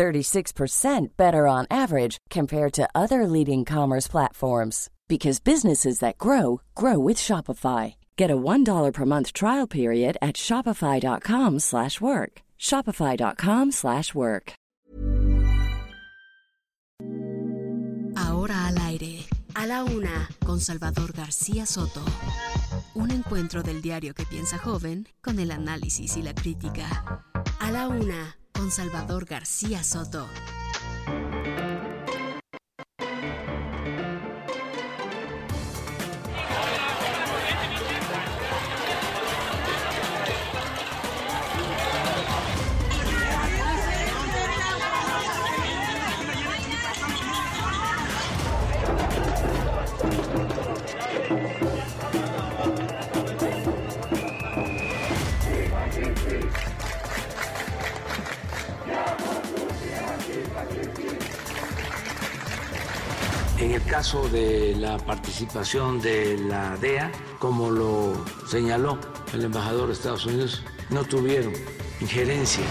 36% better on average compared to other leading commerce platforms because businesses that grow grow with Shopify. Get a $1 per month trial period at shopify.com/work. shopify.com/work. Ahora al aire, a la una, con Salvador García Soto. Un encuentro del diario que piensa joven con el análisis y la crítica. A la una, con Salvador García Soto. Caso de la participación de la DEA, como lo señaló el embajador de Estados Unidos, no tuvieron injerencia.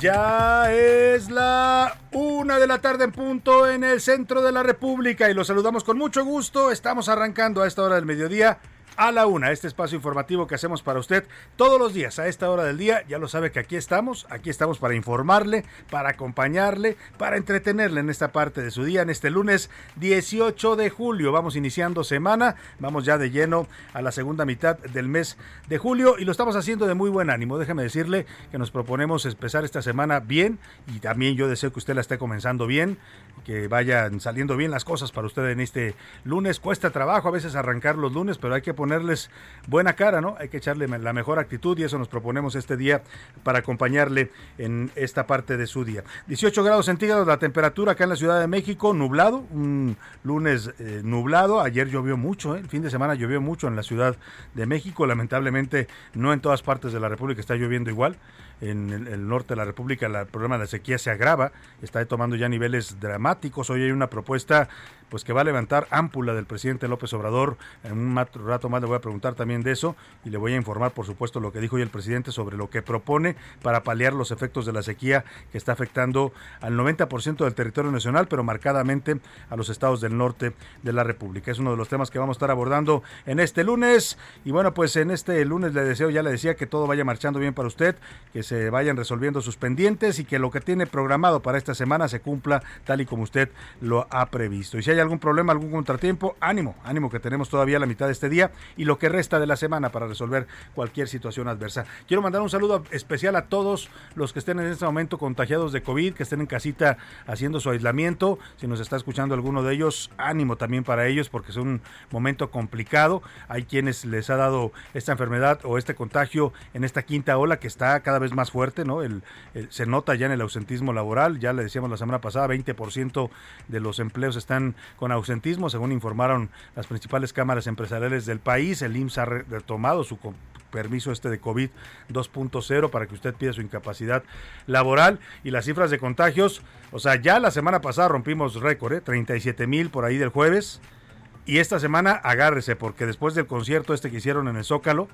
Ya es la una de la tarde en punto en el centro de la República y los saludamos con mucho gusto. Estamos arrancando a esta hora del mediodía a la una, este espacio informativo que hacemos para usted todos los días a esta hora del día. Ya lo sabe que aquí estamos, aquí estamos para informarle, para acompañarle, para entretenerle en esta parte de su día, en este lunes 18 de julio. Vamos iniciando semana, vamos ya de lleno a la segunda mitad del mes de julio y lo estamos haciendo de muy buen ánimo. Déjeme decirle que nos proponemos empezar esta semana bien y también yo deseo que usted la esté comenzando bien, que vayan saliendo bien las cosas para usted en este lunes. Cuesta trabajo a veces arrancar los lunes, pero hay que ponerles buena cara, ¿no? Hay que echarle la mejor actitud y eso nos proponemos este día para acompañarle en esta parte de su día. 18 grados centígrados la temperatura acá en la Ciudad de México, nublado, un lunes eh, nublado. Ayer llovió mucho, ¿eh? el fin de semana llovió mucho en la Ciudad de México. Lamentablemente no en todas partes de la República está lloviendo igual en el, norte de la República el problema de la sequía se agrava, está tomando ya niveles dramáticos. Hoy hay una propuesta pues que va a levantar ámpula del presidente López Obrador. En un rato más le voy a preguntar también de eso y le voy a informar, por supuesto, lo que dijo hoy el presidente sobre lo que propone para paliar los efectos de la sequía que está afectando al 90% del territorio nacional, pero marcadamente a los estados del norte de la República. Es uno de los temas que vamos a estar abordando en este lunes. Y bueno, pues en este lunes le deseo, ya le decía, que todo vaya marchando bien para usted, que se vayan resolviendo sus pendientes y que lo que tiene programado para esta semana se cumpla tal y como usted lo ha previsto. Y si hay algún problema, algún contratiempo, ánimo, ánimo que tenemos todavía la mitad de este día y lo que resta de la semana para resolver cualquier situación adversa. Quiero mandar un saludo especial a todos los que estén en este momento contagiados de COVID, que estén en casita haciendo su aislamiento. Si nos está escuchando alguno de ellos, ánimo también para ellos porque es un momento complicado. Hay quienes les ha dado esta enfermedad o este contagio en esta quinta ola que está cada vez más fuerte, ¿no? El, se nota ya en el ausentismo laboral, ya le decíamos la semana pasada, 20% de los empleos están con ausentismo, según informaron las principales cámaras empresariales del país. El IMSS ha retomado su permiso este de COVID 2.0 para que usted pida su incapacidad laboral y las cifras de contagios, o sea, ya la semana pasada rompimos récord, ¿eh? 37 mil por ahí del jueves y esta semana agárrese porque después del concierto este que hicieron en el Zócalo,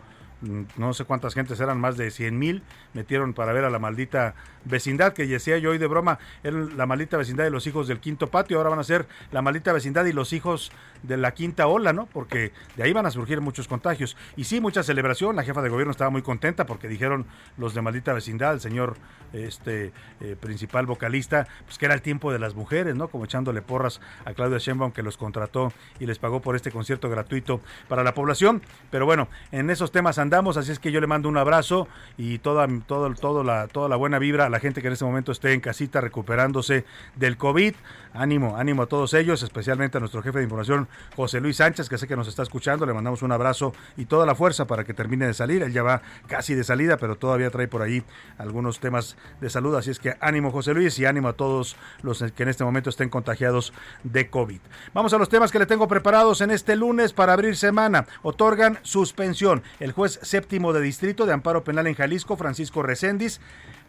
no sé cuántas gentes eran, más de 100 mil, metieron para ver a la maldita vecindad, que decía yo hoy de broma, era la maldita vecindad de los hijos del quinto patio, ahora van a ser la maldita vecindad y los hijos de la quinta ola, ¿no? Porque de ahí van a surgir muchos contagios. Y sí, mucha celebración, la jefa de gobierno estaba muy contenta porque dijeron los de maldita vecindad, el señor este eh, principal vocalista, pues que era el tiempo de las mujeres, ¿no? Como echándole porras a Claudia Sheinbaum que los contrató y les pagó por este concierto gratuito para la población. Pero bueno, en esos temas mandamos, así es que yo le mando un abrazo y toda, todo, todo la, toda la buena vibra a la gente que en este momento esté en casita recuperándose del COVID. Ánimo, ánimo a todos ellos, especialmente a nuestro jefe de información, José Luis Sánchez, que sé que nos está escuchando. Le mandamos un abrazo y toda la fuerza para que termine de salir. Él ya va casi de salida, pero todavía trae por ahí algunos temas de salud. Así es que ánimo, José Luis, y ánimo a todos los que en este momento estén contagiados de COVID. Vamos a los temas que le tengo preparados en este lunes para abrir semana. Otorgan suspensión. El juez séptimo de distrito de amparo penal en Jalisco, Francisco Recendis,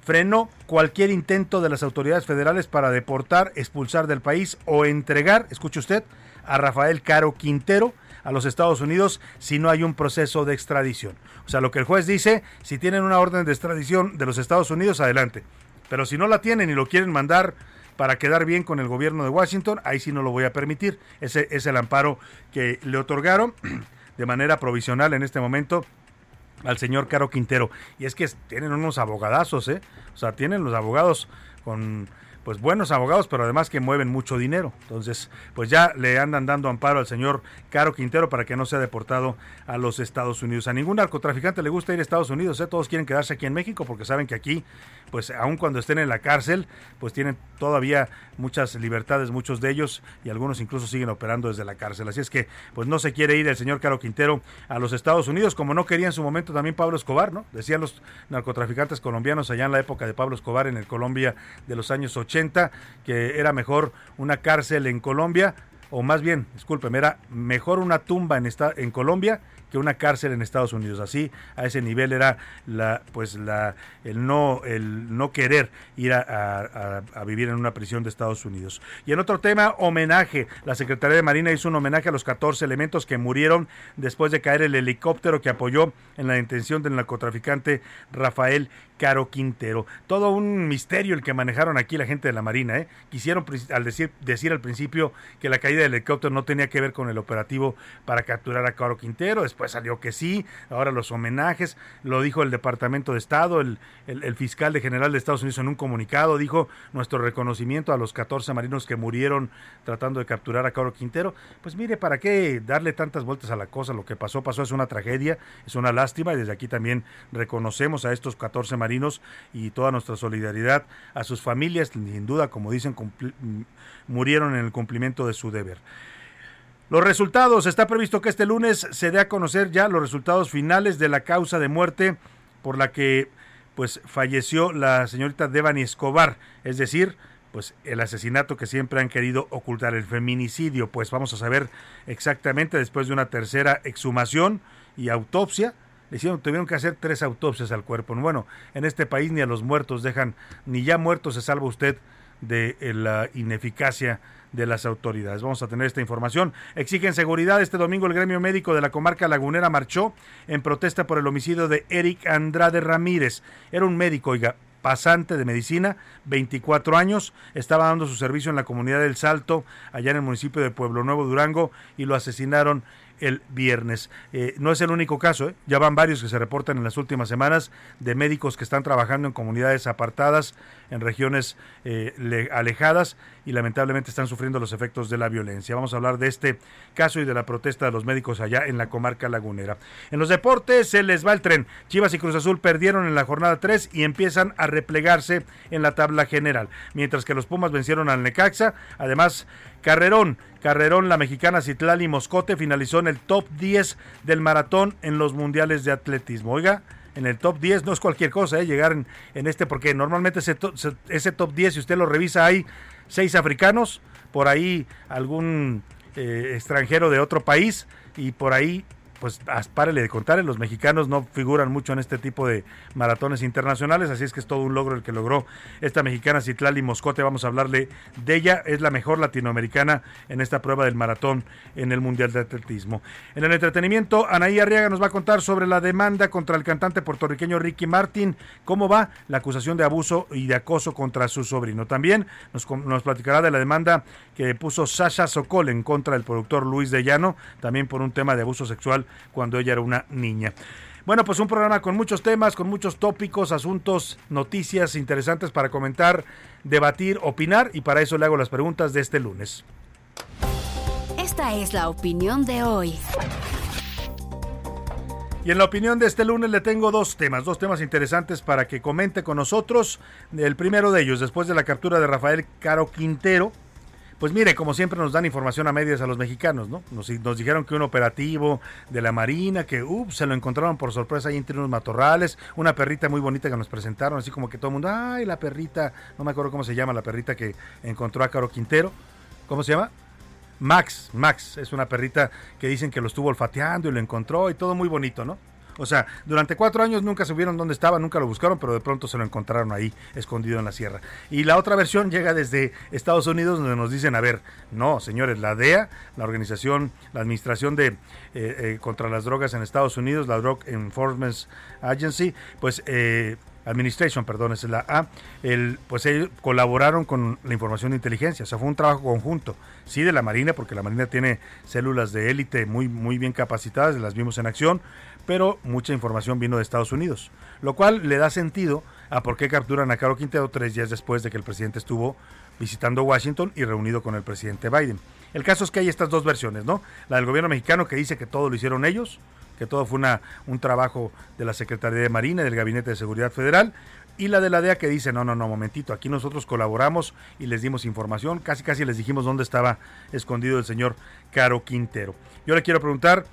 frenó cualquier intento de las autoridades federales para deportar, expulsar del país o entregar, escuche usted, a Rafael Caro Quintero a los Estados Unidos si no hay un proceso de extradición. O sea, lo que el juez dice, si tienen una orden de extradición de los Estados Unidos, adelante. Pero si no la tienen y lo quieren mandar para quedar bien con el gobierno de Washington, ahí sí no lo voy a permitir. Ese es el amparo que le otorgaron de manera provisional en este momento al señor Caro Quintero. Y es que tienen unos abogadazos, ¿eh? O sea, tienen los abogados con pues buenos abogados, pero además que mueven mucho dinero. Entonces, pues ya le andan dando amparo al señor Caro Quintero para que no sea deportado a los Estados Unidos. A ningún narcotraficante le gusta ir a Estados Unidos, ¿eh? todos quieren quedarse aquí en México porque saben que aquí, pues aun cuando estén en la cárcel, pues tienen todavía muchas libertades, muchos de ellos, y algunos incluso siguen operando desde la cárcel. Así es que, pues no se quiere ir el señor Caro Quintero a los Estados Unidos, como no quería en su momento también Pablo Escobar, ¿no? Decían los narcotraficantes colombianos allá en la época de Pablo Escobar en el Colombia de los años 80 que era mejor una cárcel en Colombia, o más bien, discúlpeme, era mejor una tumba en, esta, en Colombia que una cárcel en Estados Unidos. Así, a ese nivel era la, pues la, el no, el no querer ir a, vivir en una prisión de Estados Unidos. Y en otro tema, homenaje. La Secretaría de Marina hizo un homenaje a los 14 elementos que murieron después de caer el helicóptero que apoyó en la detención del narcotraficante Rafael Caro Quintero. Todo un misterio el que manejaron aquí la gente de la Marina. ¿eh? Quisieron al decir, decir al principio que la caída del helicóptero no tenía que ver con el operativo para capturar a Caro Quintero. Después salió que sí. Ahora los homenajes. Lo dijo el Departamento de Estado, el, el, fiscal de general de Estados Unidos en un comunicado. Dijo nuestro reconocimiento a los 14 marinos que murieron tratando de capturar a Caro Quintero. Pues mire, ¿para qué darle tantas vueltas a la cosa? Lo que pasó, pasó, es una tragedia, es una lástima y desde aquí también reconocemos a estos 14 marinos y toda nuestra solidaridad a sus familias, sin duda, como dicen, murieron en el cumplimiento de su deber. Los resultados, está previsto que este lunes se dé a conocer ya los resultados finales de la causa de muerte por la que pues falleció la señorita Devani Escobar, es decir, pues el asesinato que siempre han querido ocultar, el feminicidio, pues vamos a saber exactamente después de una tercera exhumación y autopsia le hicieron, tuvieron que hacer tres autopsias al cuerpo. Bueno, en este país ni a los muertos dejan, ni ya muertos se salva usted de eh, la ineficacia de las autoridades. Vamos a tener esta información. Exigen seguridad. Este domingo el gremio médico de la comarca lagunera marchó en protesta por el homicidio de Eric Andrade Ramírez. Era un médico, oiga, pasante de medicina, 24 años, estaba dando su servicio en la comunidad del Salto, allá en el municipio de Pueblo Nuevo, Durango, y lo asesinaron el viernes. Eh, no es el único caso, ¿eh? ya van varios que se reportan en las últimas semanas de médicos que están trabajando en comunidades apartadas, en regiones eh, alejadas y lamentablemente están sufriendo los efectos de la violencia. Vamos a hablar de este caso y de la protesta de los médicos allá en la comarca lagunera. En los deportes se les va el tren. Chivas y Cruz Azul perdieron en la jornada 3 y empiezan a replegarse en la tabla general, mientras que los Pumas vencieron al Necaxa. Además, Carrerón, Carrerón, la mexicana Citlali Moscote finalizó en el top 10 del maratón en los mundiales de atletismo. Oiga, en el top 10 no es cualquier cosa, ¿eh? llegar en, este, porque normalmente ese, ese, top 10, si usted lo revisa, hay seis africanos, por ahí algún eh, extranjero de otro país y por ahí pues párele de contar, los mexicanos no figuran mucho en este tipo de maratones internacionales, así es que es todo un logro el que logró esta mexicana Citlali Moscote, vamos a hablarle de ella, es la mejor latinoamericana en esta prueba del maratón en el Mundial de Atletismo. En el entretenimiento, Anaí Arriaga nos va a contar sobre la demanda contra el cantante puertorriqueño Ricky Martin, cómo va la acusación de abuso y de acoso contra su sobrino. También nos, nos platicará de la demanda que puso Sasha Sokol en contra del productor Luis de Llano, también por un tema de abuso sexual cuando ella era una niña. Bueno, pues un programa con muchos temas, con muchos tópicos, asuntos, noticias interesantes para comentar, debatir, opinar y para eso le hago las preguntas de este lunes. Esta es la opinión de hoy. Y en la opinión de este lunes le tengo dos temas, dos temas interesantes para que comente con nosotros. El primero de ellos, después de la captura de Rafael Caro Quintero, pues mire, como siempre nos dan información a medias a los mexicanos, ¿no? Nos, dijeron que un operativo de la Marina, que ups, se lo encontraron por sorpresa ahí entre unos matorrales, una perrita muy bonita que nos presentaron, así como que todo el mundo, ay, la perrita, no me acuerdo cómo se llama la perrita que encontró a Caro Quintero, ¿cómo se llama? Max, Max, es una perrita que dicen que lo estuvo olfateando y lo encontró y todo muy bonito, ¿no? O sea, durante cuatro años nunca supieron dónde estaba, nunca lo buscaron, pero de pronto se lo encontraron ahí, escondido en la sierra. Y la otra versión llega desde Estados Unidos, donde nos dicen, a ver, no, señores, la DEA, la organización, la Administración de eh, eh, contra las Drogas en Estados Unidos, la Drug Enforcement Agency, pues eh, Administration, perdón, es la A, el, pues ellos colaboraron con la información de inteligencia, o sea, fue un trabajo conjunto, sí de la Marina, porque la Marina tiene células de élite muy, muy bien capacitadas, las vimos en acción, pero mucha información vino de Estados Unidos, lo cual le da sentido a por qué capturan a Caro Quintero tres días después de que el presidente estuvo visitando Washington y reunido con el presidente Biden. El caso es que hay estas dos versiones, ¿no? La del gobierno mexicano que dice que todo lo hicieron ellos, que todo fue un trabajo de la Secretaría de Marina y del Gabinete de Seguridad Federal, y la de la DEA que dice, no, no, no, momentito, aquí nosotros colaboramos y les dimos información, casi casi les dijimos dónde estaba escondido el señor Caro Quintero. Yo le quiero preguntar,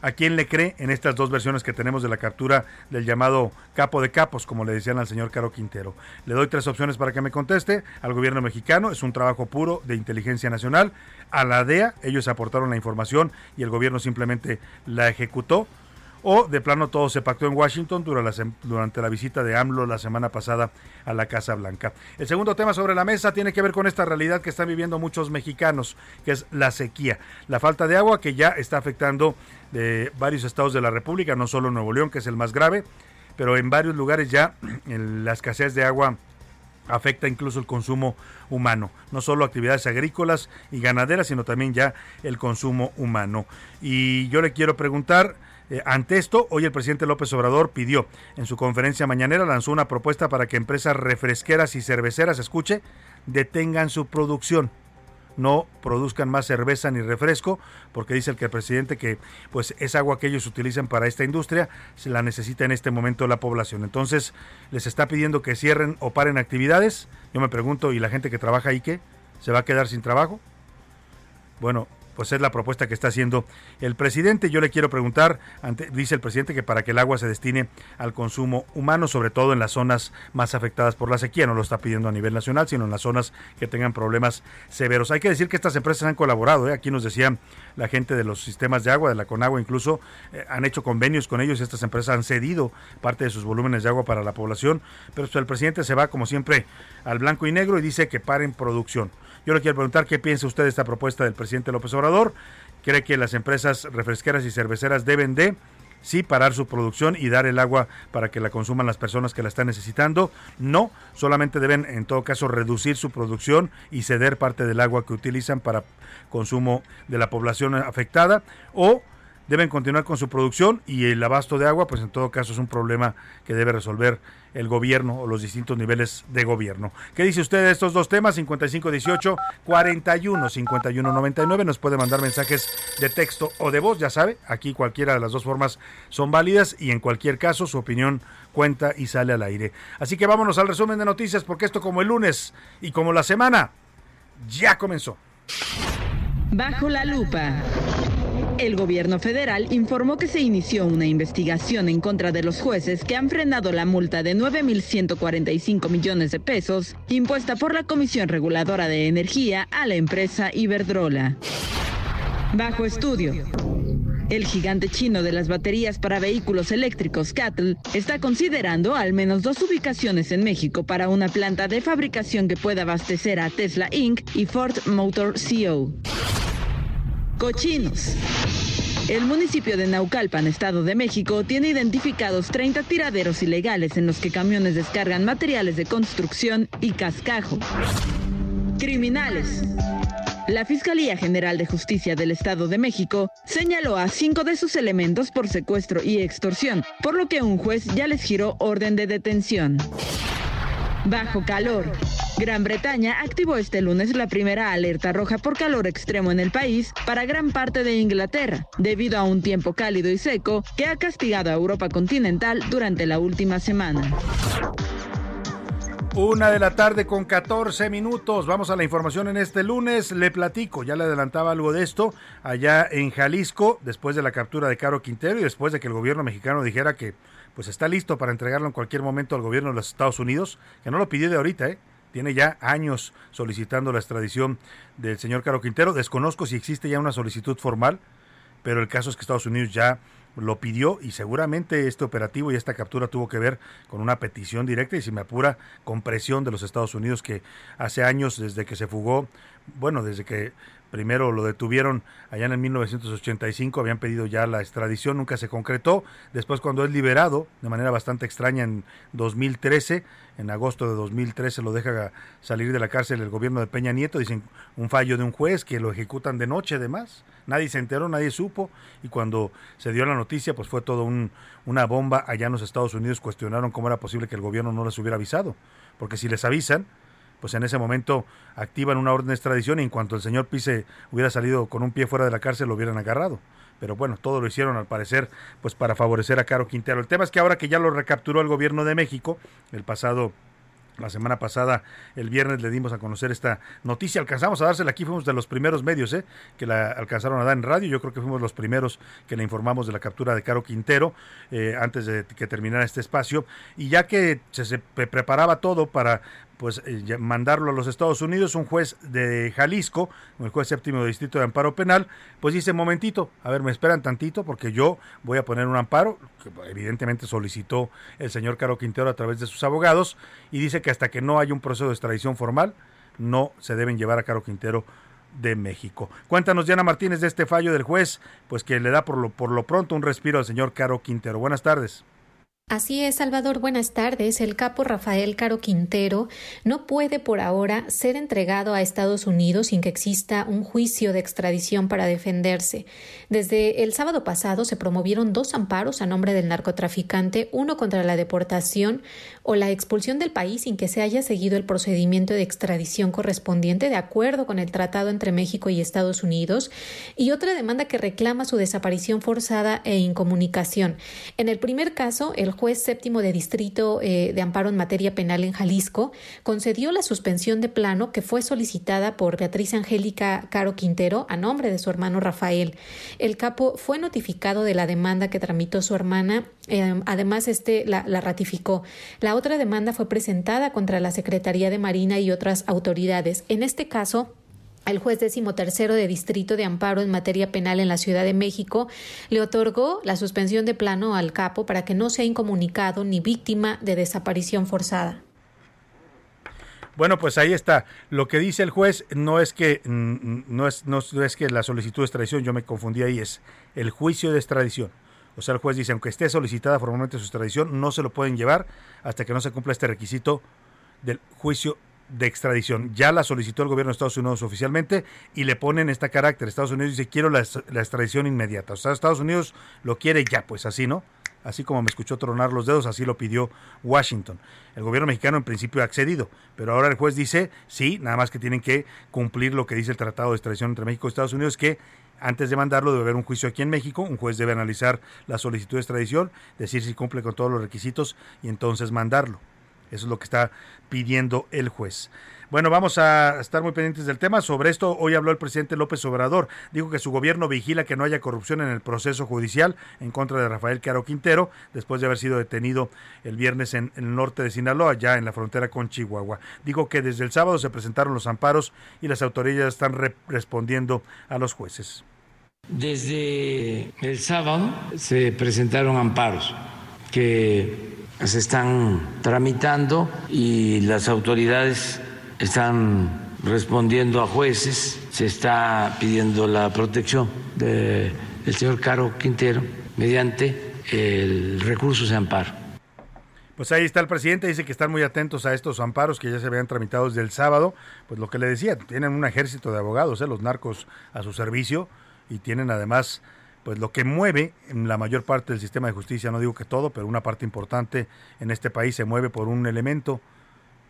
¿A quién le cree en estas dos versiones que tenemos de la captura del llamado capo de capos, como le decían al señor Caro Quintero? Le doy tres opciones para que me conteste. Al gobierno mexicano es un trabajo puro de inteligencia nacional. A la DEA ellos aportaron la información y el gobierno simplemente la ejecutó o de plano todo se pactó en Washington durante la visita de AMLO la semana pasada a la Casa Blanca. El segundo tema sobre la mesa tiene que ver con esta realidad que están viviendo muchos mexicanos, que es la sequía, la falta de agua que ya está afectando de varios estados de la República, no solo Nuevo León, que es el más grave, pero en varios lugares ya la escasez de agua afecta incluso el consumo humano, no solo actividades agrícolas y ganaderas, sino también ya el consumo humano. Y yo le quiero preguntar, eh, ante esto, hoy el presidente López Obrador pidió en su conferencia mañanera, lanzó una propuesta para que empresas refresqueras y cerveceras, escuche, detengan su producción no produzcan más cerveza ni refresco, porque dice el que el presidente que pues es agua que ellos utilizan para esta industria, se la necesita en este momento la población. Entonces, les está pidiendo que cierren o paren actividades. Yo me pregunto, ¿y la gente que trabaja ahí qué? ¿Se va a quedar sin trabajo? Bueno, pues es la propuesta que está haciendo el presidente. Yo le quiero preguntar, dice el presidente que para que el agua se destine al consumo humano, sobre todo en las zonas más afectadas por la sequía, no lo está pidiendo a nivel nacional, sino en las zonas que tengan problemas severos. Hay que decir que estas empresas han colaborado, ¿eh? aquí nos decían la gente de los sistemas de agua, de la Conagua incluso, eh, han hecho convenios con ellos y estas empresas han cedido parte de sus volúmenes de agua para la población, pero pues, el presidente se va como siempre al blanco y negro y dice que paren producción. Yo le quiero preguntar qué piensa usted de esta propuesta del presidente López Obrador. ¿Cree que las empresas refresqueras y cerveceras deben de sí parar su producción y dar el agua para que la consuman las personas que la están necesitando. No, solamente deben en todo caso reducir su producción y ceder parte del agua que utilizan para consumo de la población afectada o deben continuar con su producción y el abasto de agua, pues en todo caso es un problema que debe resolver el gobierno o los distintos niveles de gobierno. ¿Qué dice usted de estos dos temas? 5518 41 5199 nos puede mandar mensajes de texto o de voz, ya sabe, aquí cualquiera de las dos formas son válidas y en cualquier caso su opinión cuenta y sale al aire. Así que vámonos al resumen de noticias porque esto como el lunes y como la semana ya comenzó. Bajo la lupa. El gobierno federal informó que se inició una investigación en contra de los jueces que han frenado la multa de 9.145 millones de pesos impuesta por la Comisión Reguladora de Energía a la empresa Iberdrola. Bajo estudio. El gigante chino de las baterías para vehículos eléctricos Cattle está considerando al menos dos ubicaciones en México para una planta de fabricación que pueda abastecer a Tesla Inc. y Ford Motor Co. Cochinos. El municipio de Naucalpan, Estado de México, tiene identificados 30 tiraderos ilegales en los que camiones descargan materiales de construcción y cascajo. Criminales. La Fiscalía General de Justicia del Estado de México señaló a cinco de sus elementos por secuestro y extorsión, por lo que un juez ya les giró orden de detención. Bajo calor. Gran Bretaña activó este lunes la primera alerta roja por calor extremo en el país para gran parte de Inglaterra, debido a un tiempo cálido y seco que ha castigado a Europa continental durante la última semana. Una de la tarde con 14 minutos. Vamos a la información en este lunes. Le platico, ya le adelantaba algo de esto allá en Jalisco, después de la captura de Caro Quintero y después de que el gobierno mexicano dijera que pues está listo para entregarlo en cualquier momento al gobierno de los Estados Unidos, que no lo pidió de ahorita, ¿eh? Tiene ya años solicitando la extradición del señor Caro Quintero. Desconozco si existe ya una solicitud formal, pero el caso es que Estados Unidos ya lo pidió y seguramente este operativo y esta captura tuvo que ver con una petición directa y si me apura con presión de los Estados Unidos que hace años desde que se fugó, bueno, desde que Primero lo detuvieron allá en el 1985, habían pedido ya la extradición, nunca se concretó. Después cuando es liberado, de manera bastante extraña en 2013, en agosto de 2013 lo deja salir de la cárcel el gobierno de Peña Nieto, dicen un fallo de un juez que lo ejecutan de noche además. Nadie se enteró, nadie supo y cuando se dio la noticia pues fue todo un, una bomba allá en los Estados Unidos, cuestionaron cómo era posible que el gobierno no les hubiera avisado, porque si les avisan, pues en ese momento activan una orden de extradición y en cuanto el señor Pise hubiera salido con un pie fuera de la cárcel lo hubieran agarrado. Pero bueno, todo lo hicieron al parecer pues para favorecer a Caro Quintero. El tema es que ahora que ya lo recapturó el gobierno de México, el pasado la semana pasada, el viernes, le dimos a conocer esta noticia. Alcanzamos a dársela aquí, fuimos de los primeros medios ¿eh? que la alcanzaron a dar en radio. Yo creo que fuimos los primeros que le informamos de la captura de Caro Quintero eh, antes de que terminara este espacio. Y ya que se preparaba todo para pues eh, mandarlo a los Estados Unidos, un juez de Jalisco, el juez séptimo de distrito de amparo penal, pues dice, momentito, a ver, me esperan tantito porque yo voy a poner un amparo, que evidentemente solicitó el señor Caro Quintero a través de sus abogados, y dice que hasta que no haya un proceso de extradición formal, no se deben llevar a Caro Quintero de México. Cuéntanos, Diana Martínez, de este fallo del juez, pues que le da por lo, por lo pronto un respiro al señor Caro Quintero. Buenas tardes. Así es, Salvador, buenas tardes. El capo Rafael Caro Quintero no puede por ahora ser entregado a Estados Unidos sin que exista un juicio de extradición para defenderse. Desde el sábado pasado se promovieron dos amparos a nombre del narcotraficante, uno contra la deportación o la expulsión del país sin que se haya seguido el procedimiento de extradición correspondiente de acuerdo con el tratado entre México y Estados Unidos, y otra demanda que reclama su desaparición forzada e incomunicación. En el primer caso, el juez séptimo de distrito eh, de amparo en materia penal en Jalisco concedió la suspensión de plano que fue solicitada por Beatriz Angélica Caro Quintero a nombre de su hermano Rafael. El capo fue notificado de la demanda que tramitó su hermana, eh, además este la, ratificó. La otra demanda fue presentada contra la Secretaría de Marina y otras autoridades. En este caso, el juez decimotercero de Distrito de Amparo en materia penal en la Ciudad de México le otorgó la suspensión de plano al capo para que no sea incomunicado ni víctima de desaparición forzada. Bueno, pues ahí está. Lo que dice el juez no es que mm, no es, no es que la solicitud de extradición, yo me confundí ahí, es el juicio de extradición. O sea, el juez dice, aunque esté solicitada formalmente su extradición, no se lo pueden llevar hasta que no se cumpla este requisito del juicio de extradición. Ya la solicitó el gobierno de Estados Unidos oficialmente y le ponen este carácter. Estados Unidos dice, quiero la, extradición inmediata. O sea, Estados Unidos lo quiere ya, pues así, ¿no? Así como me escuchó tronar los dedos, así lo pidió Washington. El gobierno mexicano en principio ha accedido, pero ahora el juez dice, sí, nada más que tienen que cumplir lo que dice el Tratado de Extradición entre México y Estados Unidos, que antes de mandarlo debe haber un juicio aquí en México, un juez debe analizar la solicitud de extradición, decir si cumple con todos los requisitos y entonces mandarlo. Eso es lo que está pidiendo el juez. Bueno, vamos a estar muy pendientes del tema. Sobre esto hoy habló el presidente López Obrador. Dijo que su gobierno vigila que no haya corrupción en el proceso judicial en contra de Rafael Caro Quintero, después de haber sido detenido el viernes en, el norte de Sinaloa, ya en la frontera con Chihuahua. Dijo que desde el sábado se presentaron los amparos y las autoridades están respondiendo a los jueces. Desde el sábado se presentaron amparos que se están tramitando y las autoridades están respondiendo a jueces, se está pidiendo la protección del señor Caro Quintero mediante el recurso de amparo. Pues ahí está el presidente, dice que están muy atentos a estos amparos que ya se habían tramitado desde el sábado. Pues lo que le decía, tienen un ejército de abogados, ¿eh? los narcos a su servicio y tienen además pues lo que mueve en la mayor parte del sistema de justicia, no digo que todo, pero una parte importante en este país se mueve por un elemento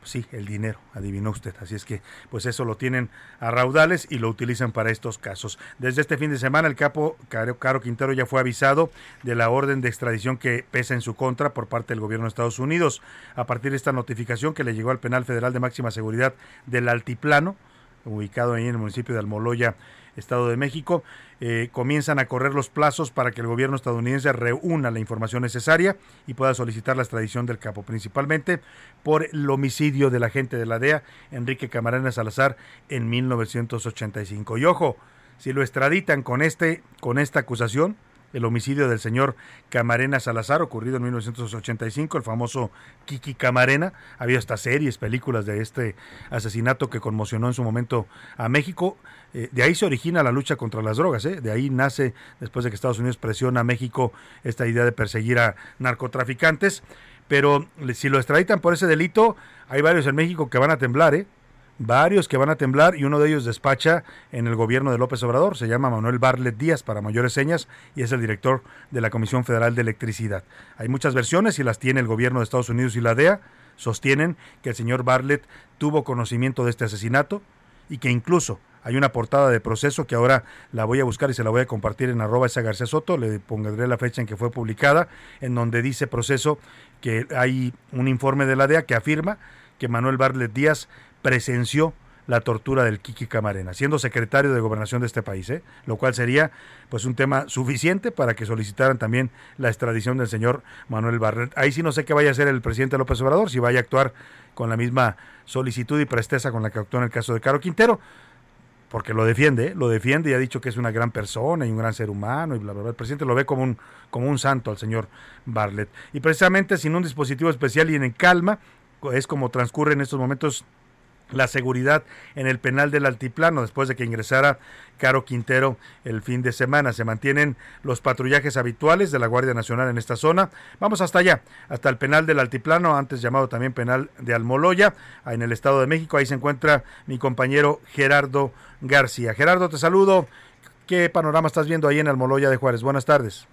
sí, el dinero, adivinó usted. Así es que, pues eso lo tienen a raudales y lo utilizan para estos casos. Desde este fin de semana, el capo Caro, Quintero ya fue avisado de la orden de extradición que pesa en su contra por parte del gobierno de Estados Unidos. A partir de esta notificación que le llegó al penal federal de máxima seguridad del Altiplano, ubicado ahí en el municipio de Almoloya, Estado de México, eh, comienzan a correr los plazos para que el gobierno estadounidense reúna la información necesaria y pueda solicitar la extradición del capo, principalmente por el homicidio del agente de la DEA, Enrique Camarena Salazar, en 1985. Y ojo, si lo extraditan con, este, con esta acusación, el homicidio del señor Camarena Salazar, ocurrido en 1985, el famoso Kiki Camarena. Había hasta series, películas de este asesinato que conmocionó en su momento a México. Eh, de ahí se origina la lucha contra las drogas, ¿eh? de ahí nace, después de que Estados Unidos presiona a México, esta idea de perseguir a narcotraficantes. Pero si lo extraditan por ese delito, hay varios en México que van a temblar, ¿eh? varios que van a temblar y uno de ellos despacha en el gobierno de López Obrador. Se llama Manuel Barlet Díaz para mayores señas y es el director de la Comisión Federal de Electricidad. Hay muchas versiones y las tiene el gobierno de Estados Unidos y la DEA. Sostienen que el señor Barlet tuvo conocimiento de este asesinato y que incluso hay una portada de proceso que ahora la voy a buscar y se la voy a compartir en arroba esa García Soto, le pondré la fecha en que fue publicada, en donde dice proceso que hay un informe de la DEA que afirma que Manuel Barlet Díaz presenció la tortura del Kiki Camarena, siendo secretario de gobernación de este país, ¿eh? lo cual sería pues un tema suficiente para que solicitaran también la extradición del señor Manuel Barlet. Ahí sí no sé qué vaya a hacer el presidente López Obrador, si vaya a actuar con la misma solicitud y presteza con la que actuó en el caso de Caro Quintero, porque lo defiende, lo defiende y ha dicho que es una gran persona y un gran ser humano y bla, bla, bla. El presidente lo ve como un, como un santo al señor Barlet. Y precisamente sin un dispositivo especial y en calma, es como transcurre en estos momentos la seguridad en el penal del Altiplano después de que ingresara Caro Quintero el fin de semana. Se mantienen los patrullajes habituales de la Guardia Nacional en esta zona. Vamos hasta allá, hasta el penal del Altiplano, antes llamado también penal de Almoloya, en el Estado de México. Ahí se encuentra mi compañero Gerardo García. Gerardo, te saludo. ¿Qué panorama estás viendo ahí en Almoloya de Juárez? Buenas tardes.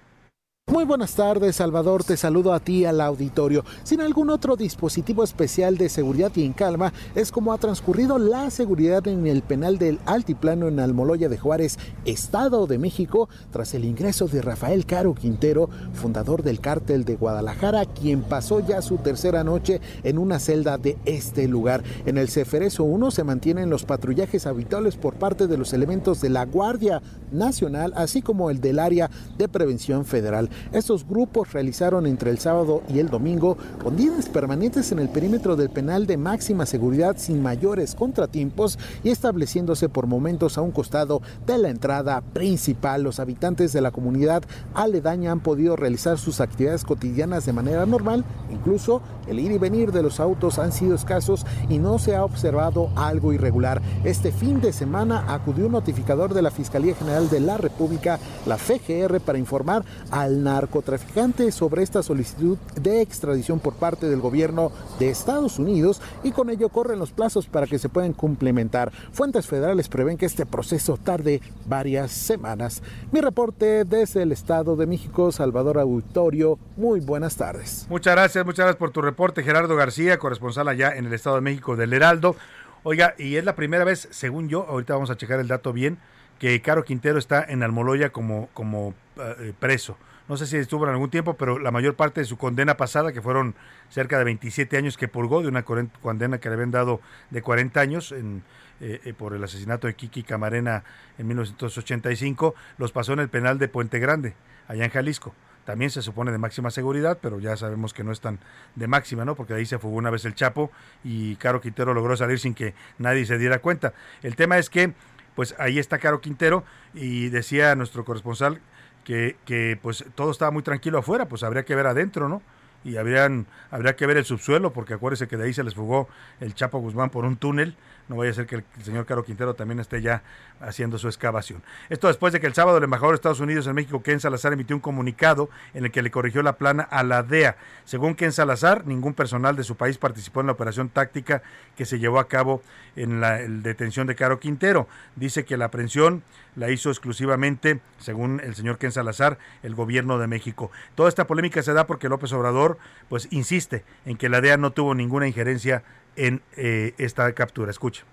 Muy buenas tardes, Salvador. Te saludo a ti al auditorio. Sin algún otro dispositivo especial de seguridad y en calma, es como ha transcurrido la seguridad en el penal del Altiplano en Almoloya de Juárez, Estado de México, tras el ingreso de Rafael Caro Quintero, fundador del cártel de Guadalajara, quien pasó ya su tercera noche en una celda de este lugar. En el Ceferezo 1 se mantienen los patrullajes habituales por parte de los elementos de la Guardia Nacional, así como el del área de prevención federal. Estos grupos realizaron entre el sábado y el domingo rondines permanentes en el perímetro del penal de máxima seguridad sin mayores contratiempos y estableciéndose por momentos a un costado de la entrada principal. Los habitantes de la comunidad aledaña han podido realizar sus actividades cotidianas de manera normal, incluso el ir y venir de los autos han sido escasos y no se ha observado algo irregular. Este fin de semana acudió un notificador de la Fiscalía General de la República, la FGR, para informar al narcotraficante sobre esta solicitud de extradición por parte del gobierno de Estados Unidos y con ello corren los plazos para que se puedan complementar. Fuentes federales prevén que este proceso tarde varias semanas. Mi reporte desde el Estado de México, Salvador Auditorio. Muy buenas tardes. Muchas gracias, muchas gracias por tu reporte, Gerardo García, corresponsal allá en el Estado de México del Heraldo. Oiga, y es la primera vez, según yo, ahorita vamos a checar el dato bien, que Caro Quintero está en Almoloya como, como eh, preso no sé si estuvo en algún tiempo, pero la mayor parte de su condena pasada, que fueron cerca de 27 años que purgó de una condena que le habían dado de 40 años en, eh, eh, por el asesinato de Kiki Camarena en 1985, los pasó en el penal de Puente Grande, allá en Jalisco. También se supone de máxima seguridad, pero ya sabemos que no es tan de máxima, ¿no? Porque ahí se fugó una vez el Chapo y Caro Quintero logró salir sin que nadie se diera cuenta. El tema es que, pues ahí está Caro Quintero y decía nuestro corresponsal que, que pues todo estaba muy tranquilo afuera, pues habría que ver adentro, ¿no? y habrían, habría que ver el subsuelo, porque acuérdese que de ahí se les fugó el Chapo Guzmán por un túnel. No vaya a ser que el, señor Caro Quintero también esté ya haciendo su excavación. Esto después de que el sábado el embajador de Estados Unidos en México, Ken Salazar, emitió un comunicado en el que le corrigió la plana a la DEA. Según Ken Salazar, ningún personal de su país participó en la operación táctica que se llevó a cabo en la detención de Caro Quintero. Dice que la aprehensión la hizo exclusivamente, según el señor Ken Salazar, el gobierno de México. Toda esta polémica se da porque López Obrador pues insiste en que la DEA no tuvo ninguna injerencia en eh, esta captura. Escucha.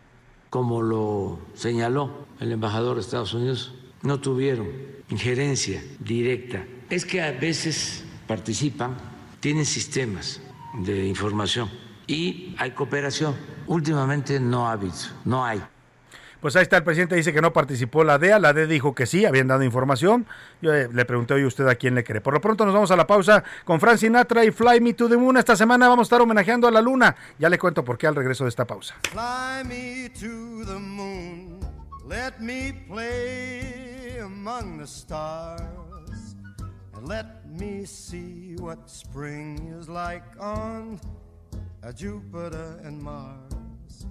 Como lo señaló el embajador de Estados Unidos, no tuvieron injerencia directa. Es que a veces participan, tienen sistemas de información y hay cooperación. Últimamente no ha habido, no hay. Pues ahí está, el presidente dice que no participó la DEA, la DEA dijo que sí, habían dado información. Yo eh, le pregunté hoy usted a quién le cree. Por lo pronto nos vamos a la pausa con Frank Sinatra y Fly Me to the Moon. Esta semana vamos a estar homenajeando a la luna. Ya le cuento por qué al regreso de esta pausa. Fly me to the moon, let me play among the stars, and let me see what spring is like on Jupiter and Mars.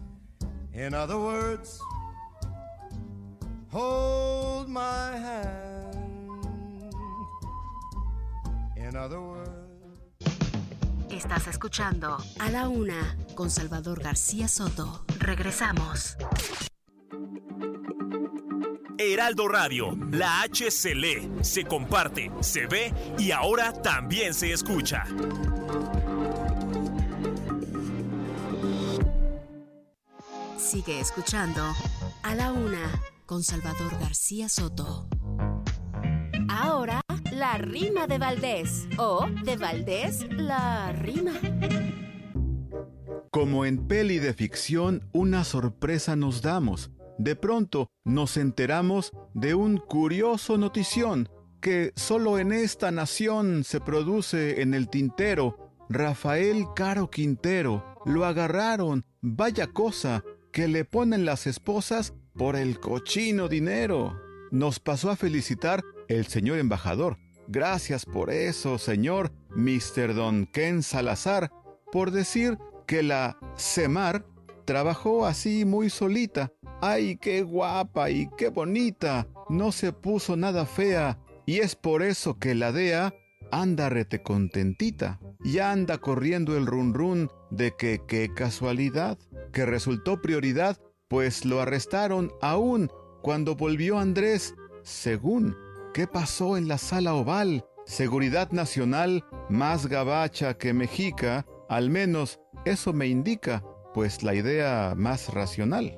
In other words, hold my hand. In other words. Estás escuchando A la Una con Salvador García Soto. Regresamos. Heraldo Radio, la H se lee, se comparte, se ve y ahora también se escucha. Sigue escuchando A la Una con Salvador García Soto. Ahora, la rima de Valdés. O, de Valdés, la rima. Como en peli de ficción, una sorpresa nos damos. De pronto nos enteramos de un curioso notición que solo en esta nación se produce en el tintero. Rafael Caro Quintero. Lo agarraron. Vaya cosa que le ponen las esposas por el cochino dinero. Nos pasó a felicitar el señor embajador. Gracias por eso, señor Mr. Don Ken Salazar, por decir que la Semar trabajó así muy solita. ¡Ay, qué guapa y qué bonita! No se puso nada fea, y es por eso que la DEA anda rete contentita. Y anda corriendo el run run de que qué casualidad, que resultó prioridad pues lo arrestaron aún cuando volvió Andrés, según qué pasó en la sala oval. Seguridad nacional más gabacha que mexica, al menos eso me indica, pues la idea más racional.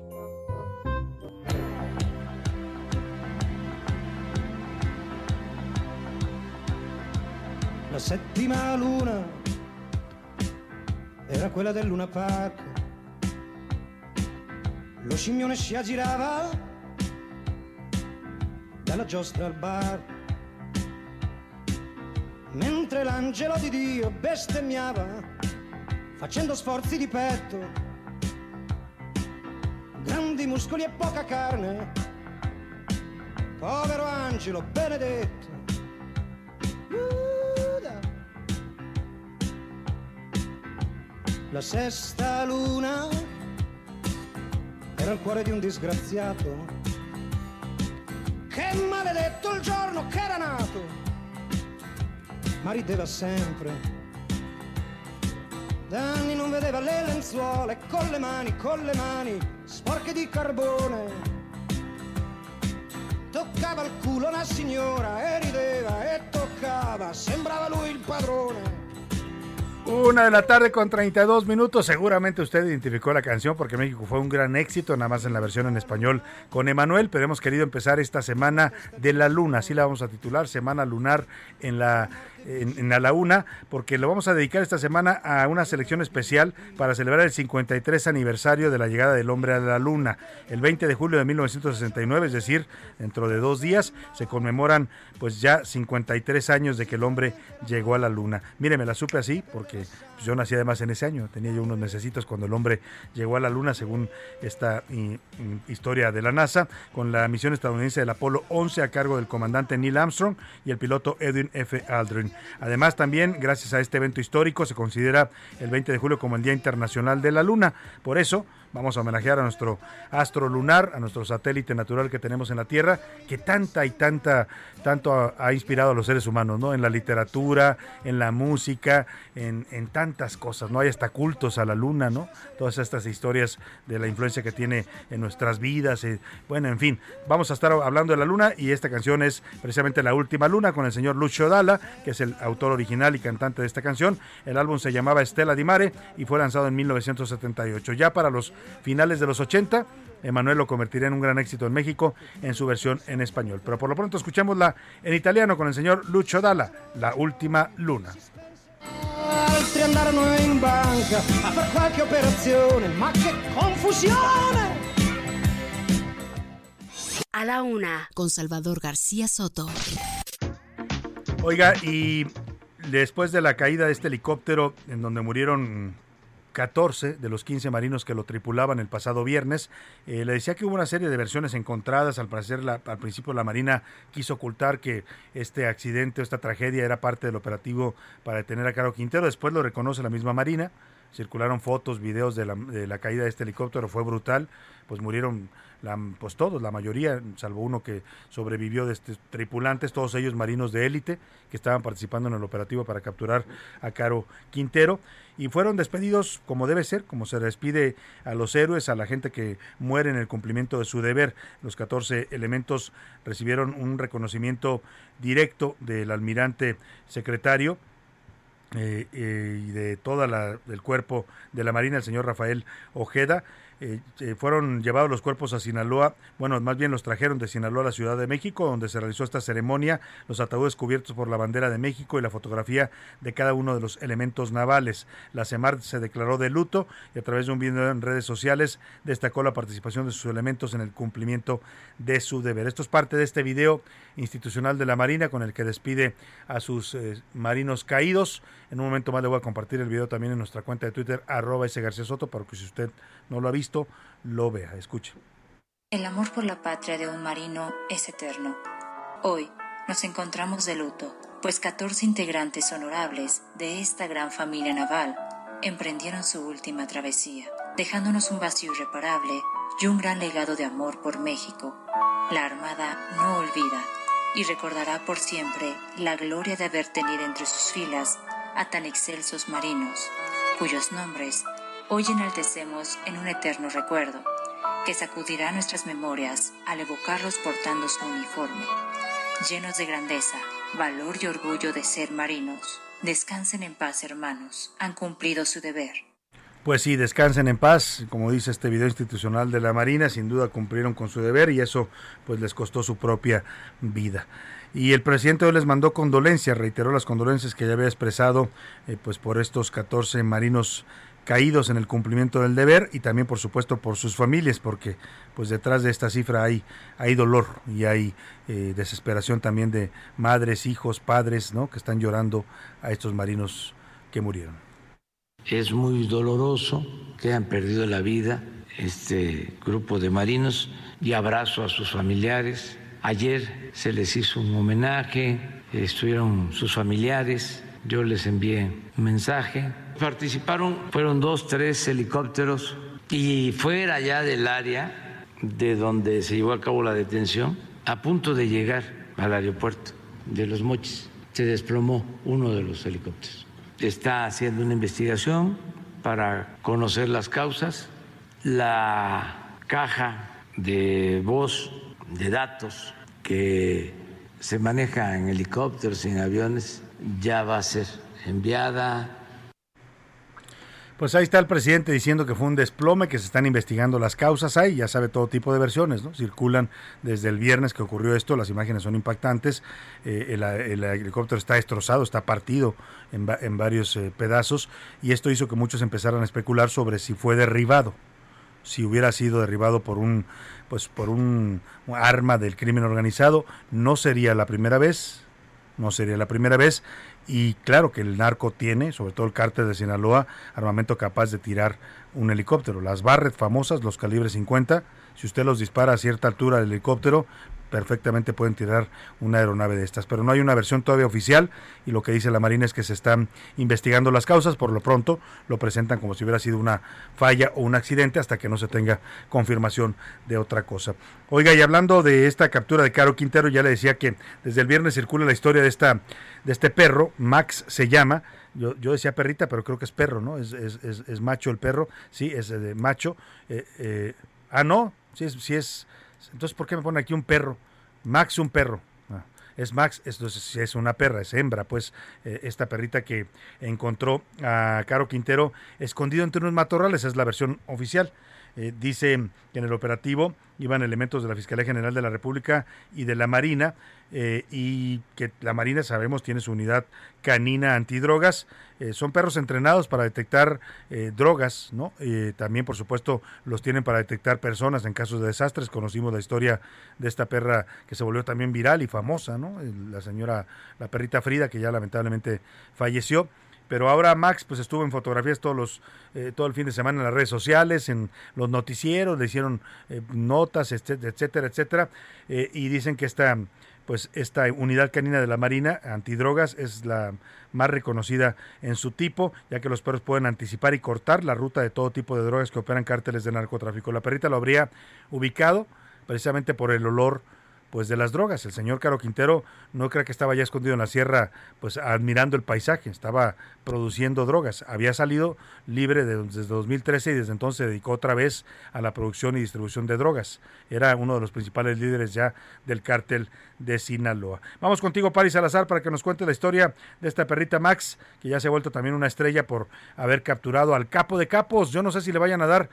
La séptima luna era quella del Luna Lo scimmione si aggirava dalla giostra al bar, mentre l'angelo di Dio bestemmiava, facendo sforzi di petto, grandi muscoli e poca carne, povero angelo benedetto. La sesta luna era il cuore di un disgraziato. Che maledetto il giorno che era nato, ma rideva sempre. Da anni non vedeva le lenzuola con le mani, con le mani sporche di carbone. Toccava il culo una signora e rideva e toccava, sembrava lui il padrone. Una de la tarde con 32 minutos. Seguramente usted identificó la canción porque México fue un gran éxito, nada más en la versión en español con Emanuel. Pero hemos querido empezar esta semana de la luna, así la vamos a titular, Semana Lunar en la en, a la una, porque lo vamos a dedicar esta semana a una selección especial para celebrar el 53 aniversario de la llegada del hombre a la luna. El 20 de julio de 1969, es decir, dentro de dos días, se conmemoran pues ya 53 años de que el hombre llegó a la luna. Mire, me la supe así porque pues, yo nací además en ese año, tenía yo unos necesitos cuando el hombre llegó a la luna, según esta historia de la NASA, con la misión estadounidense del Apolo 11 a cargo del comandante Neil Armstrong y el piloto Edwin F. Aldrin. Además, también, gracias a este evento histórico, se considera el 20 de julio como el Día Internacional de la Luna. Por eso, vamos a homenajear a nuestro astro lunar, a nuestro satélite natural que tenemos en la Tierra, que tanta y tanta, tanto ha, inspirado a los seres humanos, ¿no? En la literatura, en la música, en, tantas cosas, ¿no? Hay hasta cultos a la luna, ¿no? Todas estas historias de la influencia que tiene en nuestras vidas. Eh, bueno, en fin, vamos a estar hablando de la luna y esta canción es precisamente La Última Luna con el señor Lucio Dalla, que se el autor original y cantante de esta canción. El álbum se llamaba Estela Di Mare y fue lanzado en 1978. Ya para los finales de los 80, Emanuel lo convertiría en un gran éxito en México en su versión en español. Pero por lo pronto escuchémosla en italiano con el señor Lucho Dalla, La Última Luna. Altri andarono in banca a fare qualche operazione, ma che confusione! A la una, con Salvador García Soto. Oiga, y después de la caída de este helicóptero en donde murieron 14 de los 15 marinos que lo tripulaban el pasado viernes. Eh, le decía que hubo una serie de versiones encontradas. Al parecer, la, al principio la Marina quiso ocultar que este accidente o esta tragedia era parte del operativo para detener a Caro Quintero. Después lo reconoce la misma Marina. Circularon fotos, videos de la, de la caída de este helicóptero. Fue brutal. Pues murieron la, pues todos, la mayoría, salvo uno que sobrevivió de estos tripulantes, todos ellos marinos de élite que estaban participando en el operativo para capturar a Caro Quintero y fueron despedidos como debe ser, como se despide a los héroes, a la gente que muere en el cumplimiento de su deber. Los 14 elementos recibieron un reconocimiento directo del almirante secretario eh, eh, y de toda la, el cuerpo de la Marina, el señor Rafael Ojeda. Eh, eh, fueron llevados los cuerpos a Sinaloa, bueno, más bien los trajeron de Sinaloa a la Ciudad de México, donde se realizó esta ceremonia, los ataúdes cubiertos por la bandera de México y la fotografía de cada uno de los elementos navales. La CEMAR se declaró de luto y a través de un video en redes sociales destacó la participación de sus elementos en el cumplimiento de su deber. Esto es parte de este video institucional de la Marina con el que despide a sus eh, marinos caídos. En un momento más le voy a compartir el video también en nuestra cuenta de Twitter, arroba ese García Soto, para que si usted no lo ha visto, lo vea. Escuche. El amor por la patria de un marino es eterno. Hoy nos encontramos de luto, pues 14 integrantes honorables de esta gran familia naval emprendieron su última travesía, dejándonos un vacío irreparable y un gran legado de amor por México. La Armada no olvida y recordará por siempre la gloria de haber tenido entre sus filas a tan excelsos marinos, cuyos nombres hoy enaltecemos en un eterno recuerdo, que sacudirá nuestras memorias al evocarlos portando su uniforme, llenos de grandeza, valor y orgullo de ser marinos. Descansen en paz, hermanos, han cumplido su deber. Pues sí, descansen en paz, como dice este video institucional de la Marina, sin duda cumplieron con su deber y eso pues les costó su propia vida. Y el presidente hoy les mandó condolencias, reiteró las condolencias que ya había expresado eh, pues por estos 14 marinos caídos en el cumplimiento del deber y también por supuesto por sus familias porque pues detrás de esta cifra hay hay dolor y hay eh, desesperación también de madres hijos padres no que están llorando a estos marinos que murieron. Es muy doloroso que hayan perdido la vida este grupo de marinos y abrazo a sus familiares. Ayer se les hizo un homenaje estuvieron sus familiares yo les envié un mensaje Participaron, fueron dos, tres helicópteros y fuera ya del área de donde se llevó a cabo la detención, a punto de llegar al aeropuerto de Los Mochis, se desplomó uno de los helicópteros. Está haciendo una investigación para conocer las causas. La caja de voz, de datos que se maneja en helicópteros en aviones ya va a ser enviada pues ahí está el presidente diciendo que fue un desplome, que se están investigando las causas. Ahí ya sabe todo tipo de versiones, ¿no? Circulan desde el viernes que ocurrió esto, las imágenes son impactantes. Eh, el, helicóptero está destrozado, está partido en, en varios eh, pedazos y esto hizo que muchos empezaran a especular sobre si fue derribado, si hubiera sido derribado por un, pues por un arma del crimen organizado. No sería la primera vez, no sería la primera vez y claro que el narco tiene, sobre todo el cártel de Sinaloa, armamento capaz de tirar un helicóptero. Las Barret famosas, los calibres 50, si usted los dispara a cierta altura del helicóptero, perfectamente pueden tirar una aeronave de estas. Pero no hay una versión todavía oficial y lo que dice la Marina es que se están investigando las causas. Por lo pronto lo presentan como si hubiera sido una falla o un accidente hasta que no se tenga confirmación de otra cosa. Oiga, y hablando de esta captura de Caro Quintero, ya le decía que desde el viernes circula la historia de, esta, de este perro, Max se llama. Yo, yo decía perrita, pero creo que es perro, ¿no? Es, es, es, macho el perro, sí, es de macho. Eh, eh, ah, no, sí es, sí es entonces, ¿por qué me pone aquí un perro? Max, un perro. Ah, es Max, esto es, una perra, es hembra, pues eh, esta perrita que encontró a Caro Quintero escondido entre unos matorrales, es la versión oficial. Eh, dice que en el operativo iban elementos de la Fiscalía General de la República y de la Marina eh, y que la Marina sabemos tiene su unidad canina antidrogas. Eh, son perros entrenados para detectar drogas, ¿no? también, por supuesto, los tienen para detectar personas en casos de desastres. Conocimos la historia de esta perra que se volvió también viral y famosa, ¿no? La señora, la perrita Frida, que ya lamentablemente falleció pero ahora Max pues estuvo en fotografías todos los eh, todo el fin de semana en las redes sociales, en los noticieros, le hicieron eh, notas, etcétera, etcétera, eh, y dicen que esta pues esta unidad canina de la Marina antidrogas es la más reconocida en su tipo, ya que los perros pueden anticipar y cortar la ruta de todo tipo de drogas que operan cárteles de narcotráfico. La perrita lo habría ubicado precisamente por el olor pues de las drogas. El señor Caro Quintero no cree que estaba ya escondido en la sierra, pues admirando el paisaje, estaba produciendo drogas. Había salido libre desde 2013 y desde entonces se dedicó otra vez a la producción y distribución de drogas. Era uno de los principales líderes ya del cártel de Sinaloa. Vamos contigo, Paris Salazar, para que nos cuente la historia de esta perrita Max, que ya se ha vuelto también una estrella por haber capturado al capo de capos. Yo no sé si le vayan a dar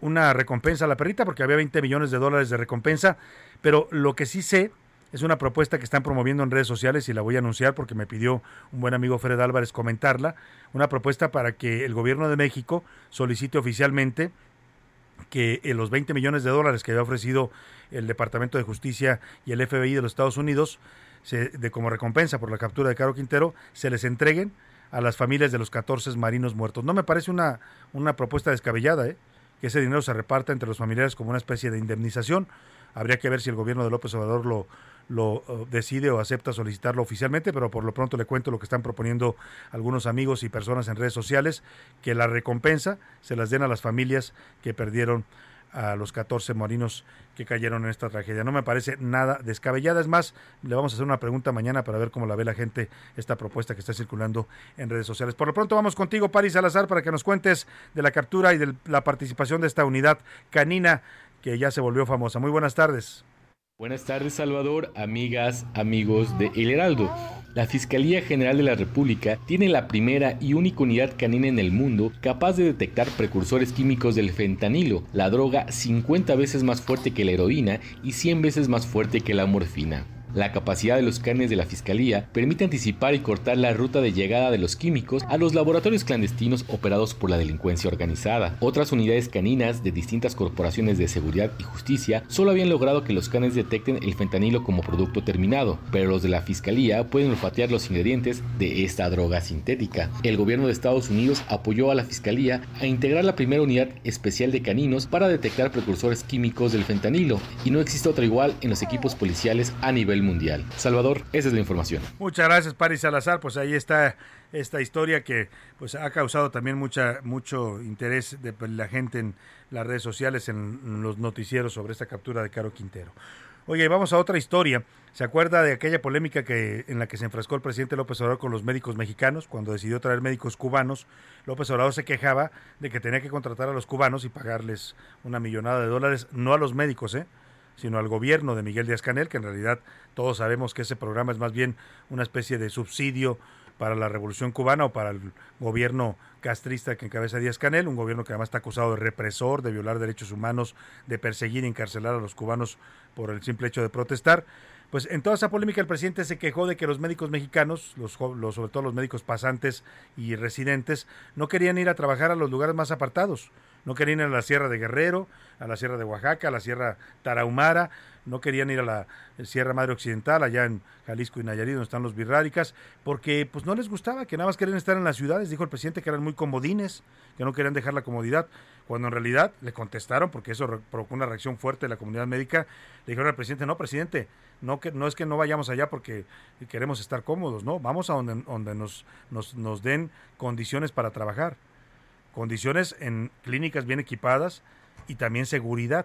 una recompensa a la perrita porque había 20 millones de dólares de recompensa, pero lo que sí sé es una propuesta que están promoviendo en redes sociales y la voy a anunciar porque me pidió un buen amigo Fred Álvarez comentarla, una propuesta para que el gobierno de México solicite oficialmente que eh, los 20 millones de dólares que había ofrecido el Departamento de Justicia y el FBI de los Estados Unidos se, de como recompensa por la captura de Caro Quintero se les entreguen a las familias de los 14 marinos muertos. No me parece una, una propuesta descabellada, ¿eh? Que ese dinero se reparta entre los familiares como una especie de indemnización. Habría que ver si el gobierno de López Obrador lo, lo uh, decide o acepta solicitarlo oficialmente, pero por lo pronto le cuento lo que están proponiendo algunos amigos y personas en redes sociales, que la recompensa se las den a las familias que perdieron a los 14 marinos que cayeron en esta tragedia. No me parece nada descabellada. Es más, le vamos a hacer una pregunta mañana para ver cómo la ve la gente esta propuesta que está circulando en redes sociales. Por lo pronto vamos contigo, Paris Salazar, para que nos cuentes de la captura y de la participación de esta unidad canina que ya se volvió famosa. Muy buenas tardes. Buenas tardes, Salvador, amigas, amigos de El Heraldo. La Fiscalía General de la República tiene la primera y única unidad canina en el mundo capaz de detectar precursores químicos del fentanilo, la droga 50 veces más fuerte que la heroína y 100 veces más fuerte que la morfina. La capacidad de los canes de la Fiscalía permite anticipar y cortar la ruta de llegada de los químicos a los laboratorios clandestinos operados por la delincuencia organizada. Otras unidades caninas de distintas corporaciones de seguridad y justicia solo habían logrado que los canes detecten el fentanilo como producto terminado, pero los de la Fiscalía pueden olfatear los ingredientes de esta droga sintética. El gobierno de Estados Unidos apoyó a la Fiscalía a integrar la primera unidad especial de caninos para detectar precursores químicos del fentanilo, y no existe otra igual en los equipos policiales a nivel mundial. Salvador, esa es la información. Muchas gracias, Paris Salazar. Pues ahí está esta historia que pues ha causado también mucha mucho interés de la gente en las redes sociales, en los noticieros sobre esta captura de Caro Quintero. Oye, vamos a otra historia. ¿Se acuerda de aquella polémica que en la que se enfrascó el presidente López Obrador con los médicos mexicanos cuando decidió traer médicos cubanos? López Obrador se quejaba de que tenía que contratar a los cubanos y pagarles una millonada de dólares, no a los médicos, ¿eh? Sino al gobierno de Miguel Díaz Canel, que en realidad todos sabemos que ese programa es más bien una especie de subsidio para la revolución cubana o para el gobierno castrista que encabeza Díaz Canel, un gobierno que además está acusado de represor, de violar derechos humanos, de perseguir y encarcelar a los cubanos por el simple hecho de protestar. Pues en toda esa polémica el presidente se quejó de que los médicos mexicanos, los, los, sobre todo los médicos pasantes y residentes, no querían ir a trabajar a los lugares más apartados. No querían ir a la Sierra de Guerrero, a la Sierra de Oaxaca, a la Sierra Tarahumara, no querían ir a la Sierra Madre Occidental, allá en Jalisco y Nayarit, donde están los birráricas, porque pues no les gustaba, que nada más querían estar en las ciudades, dijo el presidente que eran muy comodines, que no querían dejar la comodidad, cuando en realidad le contestaron, porque eso provocó una reacción fuerte de la comunidad médica, le dijeron al presidente, no, presidente, no, que, no es que no vayamos allá porque queremos estar cómodos, no, vamos a donde, donde nos, nos, nos den condiciones para trabajar condiciones en clínicas bien equipadas y también seguridad.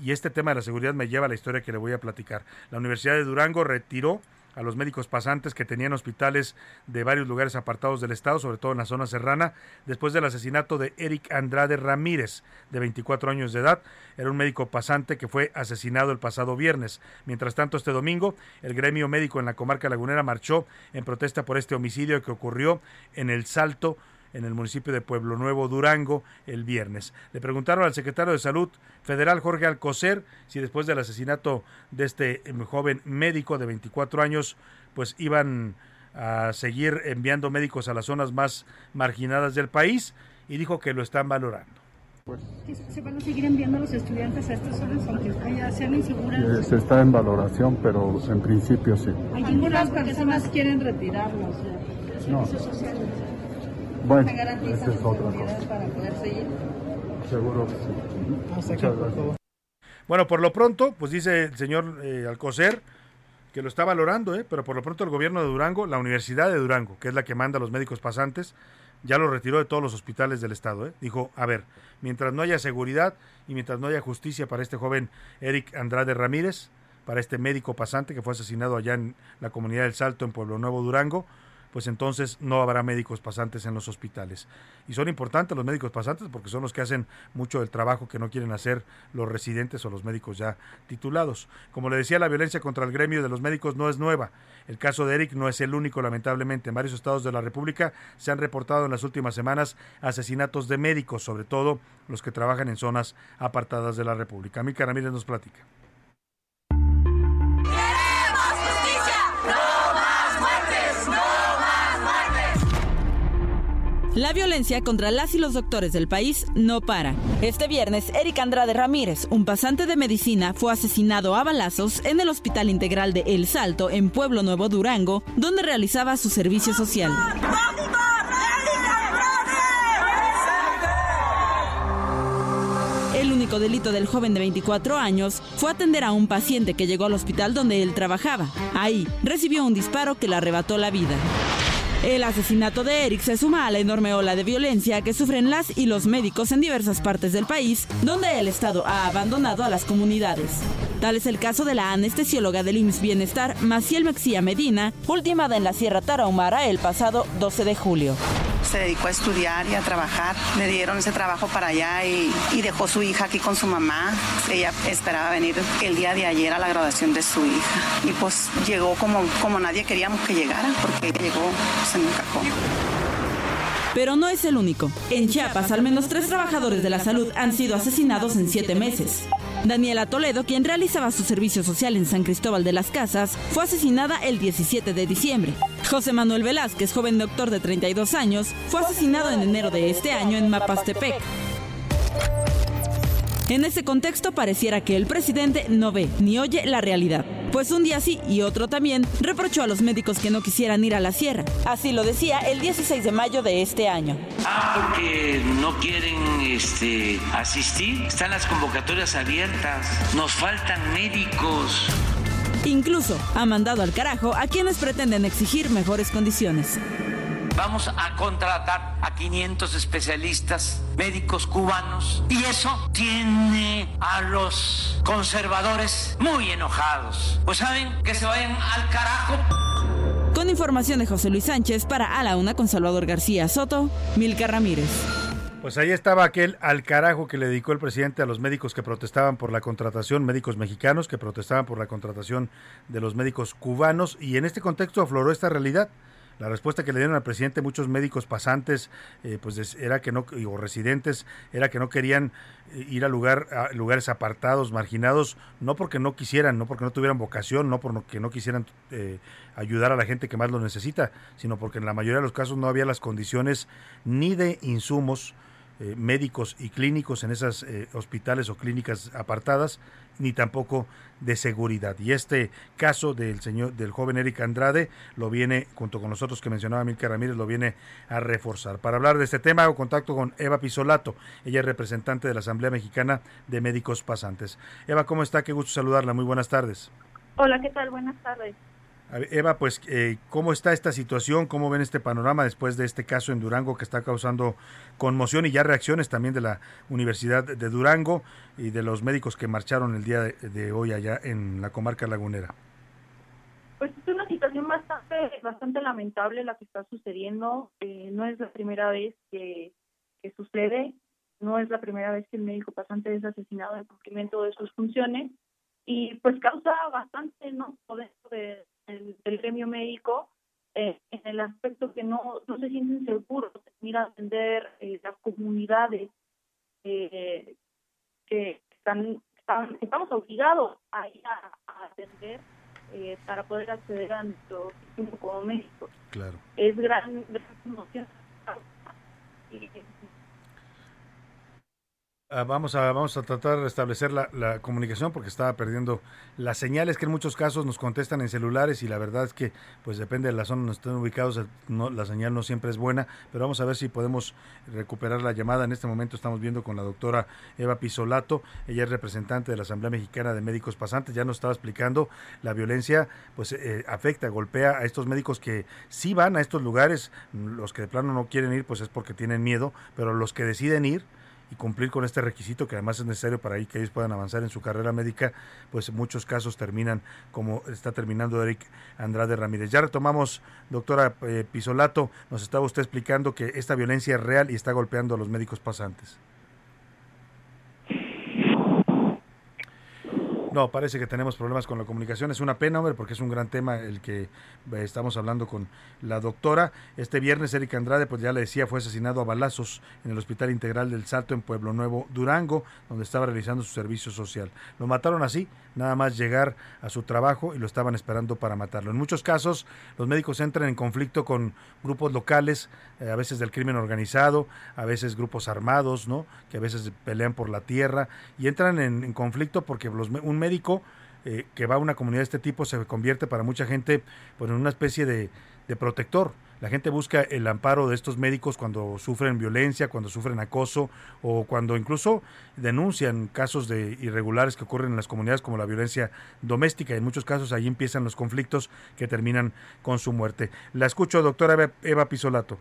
Y este tema de la seguridad me lleva a la historia que le voy a platicar. La Universidad de Durango retiró a los médicos pasantes que tenían hospitales de varios lugares apartados del estado, sobre todo en la zona serrana, después del asesinato de Eric Andrade Ramírez, de 24 años de edad. Era un médico pasante que fue asesinado el pasado viernes. Mientras tanto, este domingo, el gremio médico en la comarca lagunera marchó en protesta por este homicidio que ocurrió en El Salto, en el municipio de Pueblo Nuevo, Durango, el viernes. Le preguntaron al secretario de Salud federal, Jorge Alcocer, si después del asesinato de este em, joven médico de 24 años, pues iban a seguir enviando médicos a las zonas más marginadas del país y dijo que lo están valorando. ¿Se van a seguir enviando a los estudiantes a estas zonas aunque sean inseguras? Eh, se está en valoración, pero en principio sí. Algunas personas quieren retirarlos. No. Bueno, esa es otra cosa. para poder seguir? Seguro que sí. Muchas gracias. Bueno, por lo pronto, pues dice el señor eh, Alcocer que lo está valorando, ¿eh? pero por lo pronto el gobierno de Durango, la Universidad de Durango, que es la que manda a los médicos pasantes, ya lo retiró de todos los hospitales del estado. ¿eh? Dijo, a ver, mientras no haya seguridad y mientras no haya justicia para este joven Eric Andrade Ramírez, para este médico pasante que fue asesinado allá en la comunidad del Salto, en Pueblo Nuevo, Durango, pues entonces no habrá médicos pasantes en los hospitales. Y son importantes los médicos pasantes porque son los que hacen mucho del trabajo que no quieren hacer los residentes o los médicos ya titulados. Como le decía, la violencia contra el gremio de los médicos no es nueva. El caso de Eric no es el único, lamentablemente. En varios estados de la República se han reportado en las últimas semanas asesinatos de médicos, sobre todo los que trabajan en zonas apartadas de la República. Mica Ramírez nos platica. La violencia contra las y los doctores del país no para. Este viernes, Eric Andrade Ramírez, un pasante de medicina, fue asesinado a balazos en el Hospital Integral de El Salto, en Pueblo Nuevo, Durango, donde realizaba su servicio social. El único delito del joven de 24 años fue atender a un paciente que llegó al hospital donde él trabajaba. Ahí recibió un disparo que le arrebató la vida. El asesinato de Eric se suma a la enorme ola de violencia que sufren las y los médicos en diversas partes del país, donde el Estado ha abandonado a las comunidades. Tal es el caso de la anestesióloga del IMSS Bienestar, Maciel Mexía Medina, ultimada en la Sierra Tarahumara el pasado 12 de julio se dedicó a estudiar y a trabajar. Le dieron ese trabajo para allá y, dejó su hija aquí con su mamá. Ella esperaba venir el día de ayer a la graduación de su hija. Y pues llegó como, como nadie queríamos que llegara, porque llegó, se me encajó. Pero no es el único. En Chiapas, al menos tres trabajadores de la salud han sido asesinados en siete meses. Daniela Toledo, quien realizaba su servicio social en San Cristóbal de las Casas, fue asesinada el 17 de diciembre. José Manuel Velázquez, joven doctor de 32 años, fue asesinado en enero de este año en Mapastepec. En ese contexto pareciera que el presidente no ve ni oye la realidad, pues un día sí y otro también reprochó a los médicos que no quisieran ir a la sierra. Así lo decía el 16 de mayo de este año. Ah, porque no quieren este, asistir, están las convocatorias abiertas, nos faltan médicos. Incluso ha mandado al carajo a quienes pretenden exigir mejores condiciones. Vamos a contratar a 500 especialistas médicos cubanos y eso tiene a los conservadores muy enojados. Pues saben que se vayan al carajo. Con información de José Luis Sánchez para A la Una con Salvador García Soto, Milka Ramírez. Pues ahí estaba aquel al carajo que le dedicó el presidente a los médicos que protestaban por la contratación, médicos mexicanos que protestaban por la contratación de los médicos cubanos y en este contexto afloró esta realidad. La respuesta que le dieron al presidente muchos médicos pasantes, eh, pues era que no, o residentes, era que no querían eh, ir a, lugar, a lugares apartados, marginados, no porque no quisieran, no porque no tuvieran vocación, no porque no quisieran eh, ayudar a la gente que más lo necesita, sino porque en la mayoría de los casos no había las condiciones ni de insumos, médicos y clínicos en esas hospitales o clínicas apartadas, ni tampoco de seguridad. Y este caso del señor, del joven Eric Andrade, lo viene, junto con los otros que mencionaba Milka Ramírez, lo viene a reforzar. Para hablar de este tema, hago contacto con Eva Pisolato. Ella es representante de la Asamblea Mexicana de Médicos Pasantes. Eva, ¿cómo está? Qué gusto saludarla. Muy buenas tardes. Hola, ¿qué tal? Buenas tardes. Eva, pues, eh, ¿cómo está esta situación? ¿Cómo ven este panorama después de este caso en Durango que está causando conmoción y ya reacciones también de la Universidad de Durango y de los médicos que marcharon el día de, hoy allá en la comarca lagunera? Pues es una situación bastante, bastante lamentable la que está sucediendo. Eh, no es la primera vez que, sucede, no es la primera vez que el médico pasante es asesinado en cumplimiento de sus funciones y pues causa bastante no poder del, gremio médico eh, en el aspecto que no, no se sienten seguros ir a atender eh, las comunidades eh, que están, estamos obligados a ir a, atender eh, para poder acceder a nuestro sistema como médicos. Claro. Es gran, gran emoción. Y, vamos, a, vamos a tratar de restablecer la, comunicación porque estaba perdiendo las señales que en muchos casos nos contestan en celulares y la verdad es que pues depende de la zona donde estén ubicados, la señal no siempre es buena, pero vamos a ver si podemos recuperar la llamada. En este momento estamos viendo con la doctora Eva Pisolato, ella es representante de la Asamblea Mexicana de Médicos Pasantes, ya nos estaba explicando la violencia pues eh, afecta, golpea a estos médicos que sí van a estos lugares, los que de plano no quieren ir pues es porque tienen miedo, pero los que deciden ir, y cumplir con este requisito que además es necesario para que ellos puedan avanzar en su carrera médica, pues en muchos casos terminan como está terminando Eric Andrade Ramírez. Ya retomamos, doctora eh, Pisolato, nos estaba usted explicando que esta violencia es real y está golpeando a los médicos pasantes. No, parece que tenemos problemas con la comunicación. Es una pena, hombre, porque es un gran tema el que eh, estamos hablando con la doctora. Este viernes, Erika Andrade, pues ya le decía, fue asesinado a balazos en el Hospital Integral del Salto en Pueblo Nuevo, Durango, donde estaba realizando su servicio social. Lo mataron así, nada más llegar a su trabajo y lo estaban esperando para matarlo. En muchos casos, los médicos entran en conflicto con grupos locales, eh, a veces del crimen organizado, a veces grupos armados, ¿no? Que a veces pelean por la tierra y entran en, conflicto porque los, un médico eh, que va a una comunidad de este tipo se convierte para mucha gente pues, en una especie de, protector. La gente busca el amparo de estos médicos cuando sufren violencia, cuando sufren acoso o cuando incluso denuncian casos de irregulares que ocurren en las comunidades como la violencia doméstica. En muchos casos ahí empiezan los conflictos que terminan con su muerte. La escucho, doctora Eva Pisolato.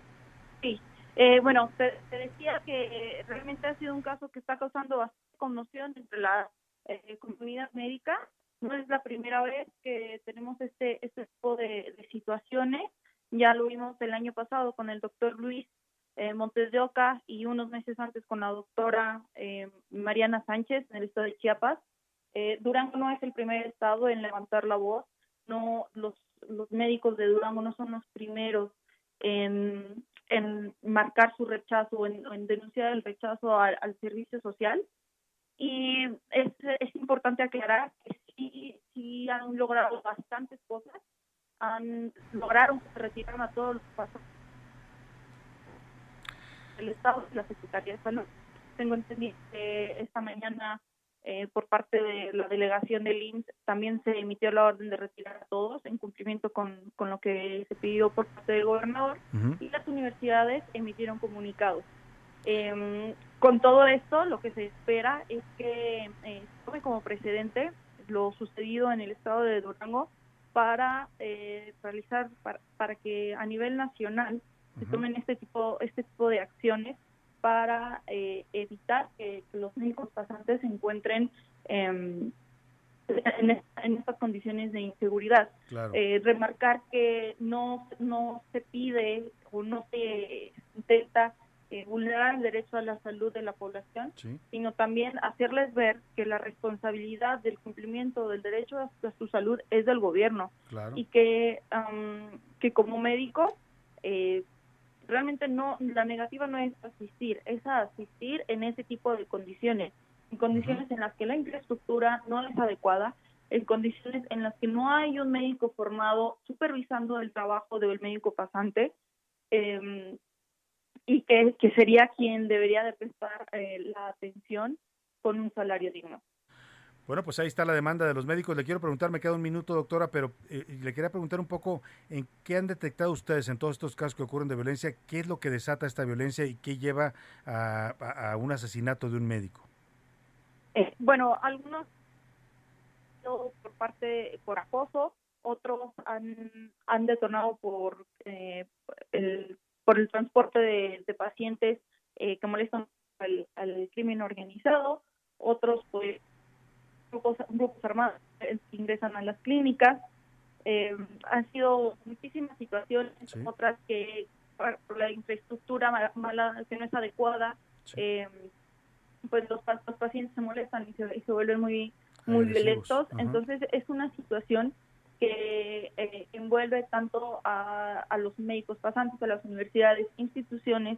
Sí, eh, bueno, te, decía que realmente ha sido un caso que está causando bastante conmoción entre la eh, comunidad médica. No es la primera vez que tenemos este, este tipo de, situaciones. Ya lo vimos el año pasado con el doctor Luis eh, Montes de Oca y unos meses antes con la doctora eh, Mariana Sánchez en el estado de Chiapas. Eh, Durango no es el primer estado en levantar la voz. No, los, los médicos de Durango no son los primeros en, en marcar su rechazo o en, denunciar el rechazo al servicio social. Y es, es importante aclarar que sí, sí han logrado bastantes cosas. Han, lograron que se retiraron a todos los pasos del Estado y la Secretaría de Salud. Tengo entendido que esta mañana eh, por parte de la delegación del IMSS también se emitió la orden de retirar a todos en cumplimiento con, con lo que se pidió por parte del gobernador y las universidades emitieron comunicados. Eh, con todo esto, lo que se espera es que eh, tome como precedente lo sucedido en el estado de Durango para eh, realizar, para, que a nivel nacional se tomen este tipo, este tipo de acciones para eh, evitar que, los médicos pasantes se encuentren em, en, en, estas condiciones de inseguridad. Eh, remarcar que no, no se pide o no se intenta eh, vulnerar el derecho a la salud de la población, sino también hacerles ver que la responsabilidad del cumplimiento del derecho a, su salud es del gobierno. Y que, que como médico eh, realmente no la negativa no es asistir, es asistir en ese tipo de condiciones, en condiciones en las que la infraestructura no es adecuada, en condiciones en las que no hay un médico formado supervisando el trabajo del médico pasante. Eh, y que, que sería quien debería de prestar eh, la atención con un salario digno. Bueno, pues ahí está la demanda de los médicos. Le quiero preguntar, me queda un minuto, doctora, pero eh, le quería preguntar un poco en qué han detectado ustedes en todos estos casos que ocurren de violencia, qué es lo que desata esta violencia y qué lleva a, a, un asesinato de un médico. Eh, bueno, algunos por parte por acoso, otros han, han detonado por eh, el por el transporte de, pacientes eh, que molestan al, crimen organizado, otros pues grupos, grupos armados ingresan a las clínicas, Eh, han sido muchísimas situaciones, otras que por la infraestructura mala, que no es adecuada, eh, pues los, los, pacientes se molestan y se, vuelven muy muy violentos. Entonces es una situación que eh, envuelve tanto a, a los médicos pasantes, a las universidades, instituciones,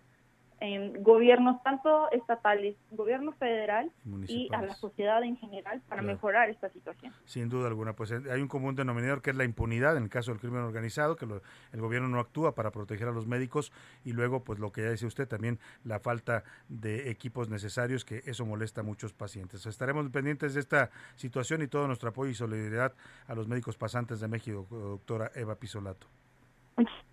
en gobiernos tanto estatales, gobierno federal y a la sociedad en general para mejorar esta situación. Sin duda alguna, pues eh, hay un común denominador que es la impunidad en el caso del crimen organizado, que el gobierno no actúa para proteger a los médicos y luego, pues lo que ya dice usted, también la falta de equipos necesarios, que eso molesta a muchos pacientes. Estaremos pendientes de esta situación y todo nuestro apoyo y solidaridad a los médicos pasantes de México, doctora Eva Pisolato. Muchas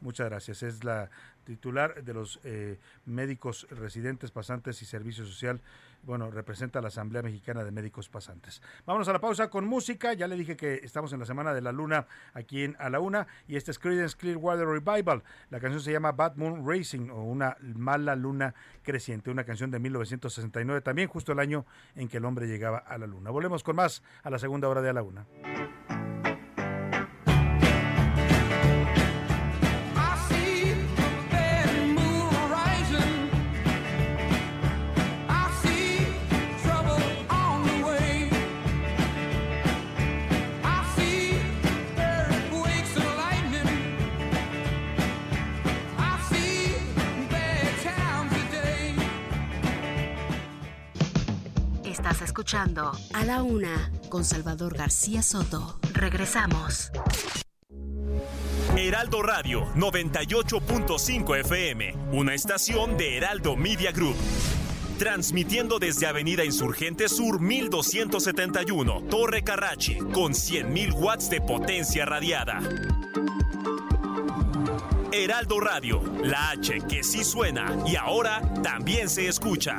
gracias. Es la titular de los eh, médicos residentes, pasantes y servicio social. Bueno, representa a la Asamblea Mexicana de Médicos Pasantes. Vámonos a la pausa con música. Ya le dije que estamos en la Semana de la Luna aquí en A la Una y este es Creedence Clearwater Revival. La canción se llama Bad Moon Racing o Una Mala Luna Creciente, una canción de 1969, también justo el año en que el hombre llegaba a la Luna. Volvemos con más a la segunda hora de A la Una. Escuchando A la Una con Salvador García Soto. Regresamos. Heraldo Radio 98.5 FM, una estación de Heraldo Media Group. Transmitiendo desde Avenida Insurgente Sur 1271, Torre Carrachi, con 100.000 watts de potencia radiada. Heraldo Radio, la H que sí suena y ahora también se escucha.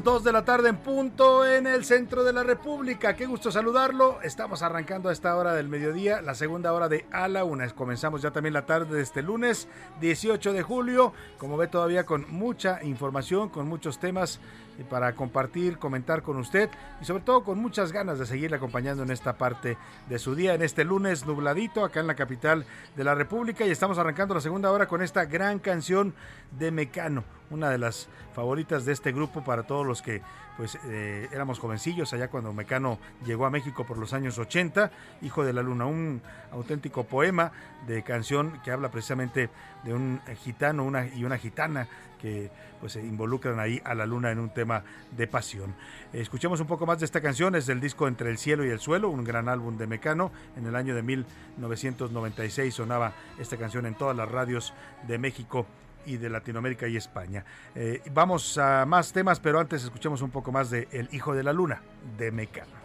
Las 2 de la tarde en punto en el centro de la República. Qué gusto saludarlo. Estamos arrancando a esta hora del mediodía, la segunda hora de A la Una. Comenzamos ya también la tarde de este lunes 18 de julio. Como ve, todavía con mucha información, con muchos temas para compartir, comentar con usted y sobre todo con muchas ganas de seguirle acompañando en esta parte de su día, en este lunes nubladito acá en la capital de la República y estamos arrancando la segunda hora con esta gran canción de Mecano, una de las favoritas de este grupo para todos los que pues eh, éramos jovencillos allá cuando Mecano llegó a México por los años 80, Hijo de la Luna, un auténtico poema de canción que habla precisamente de un gitano una, y una gitana que pues se involucran ahí a la luna en un tema de pasión. Escuchemos un poco más de esta canción, es del disco Entre el cielo y el suelo, un gran álbum de Mecano. En el año de 1996 sonaba esta canción en todas las radios de México y de Latinoamérica y España. Eh, vamos a más temas, pero antes escuchemos un poco más de El Hijo de la Luna, de Mecano.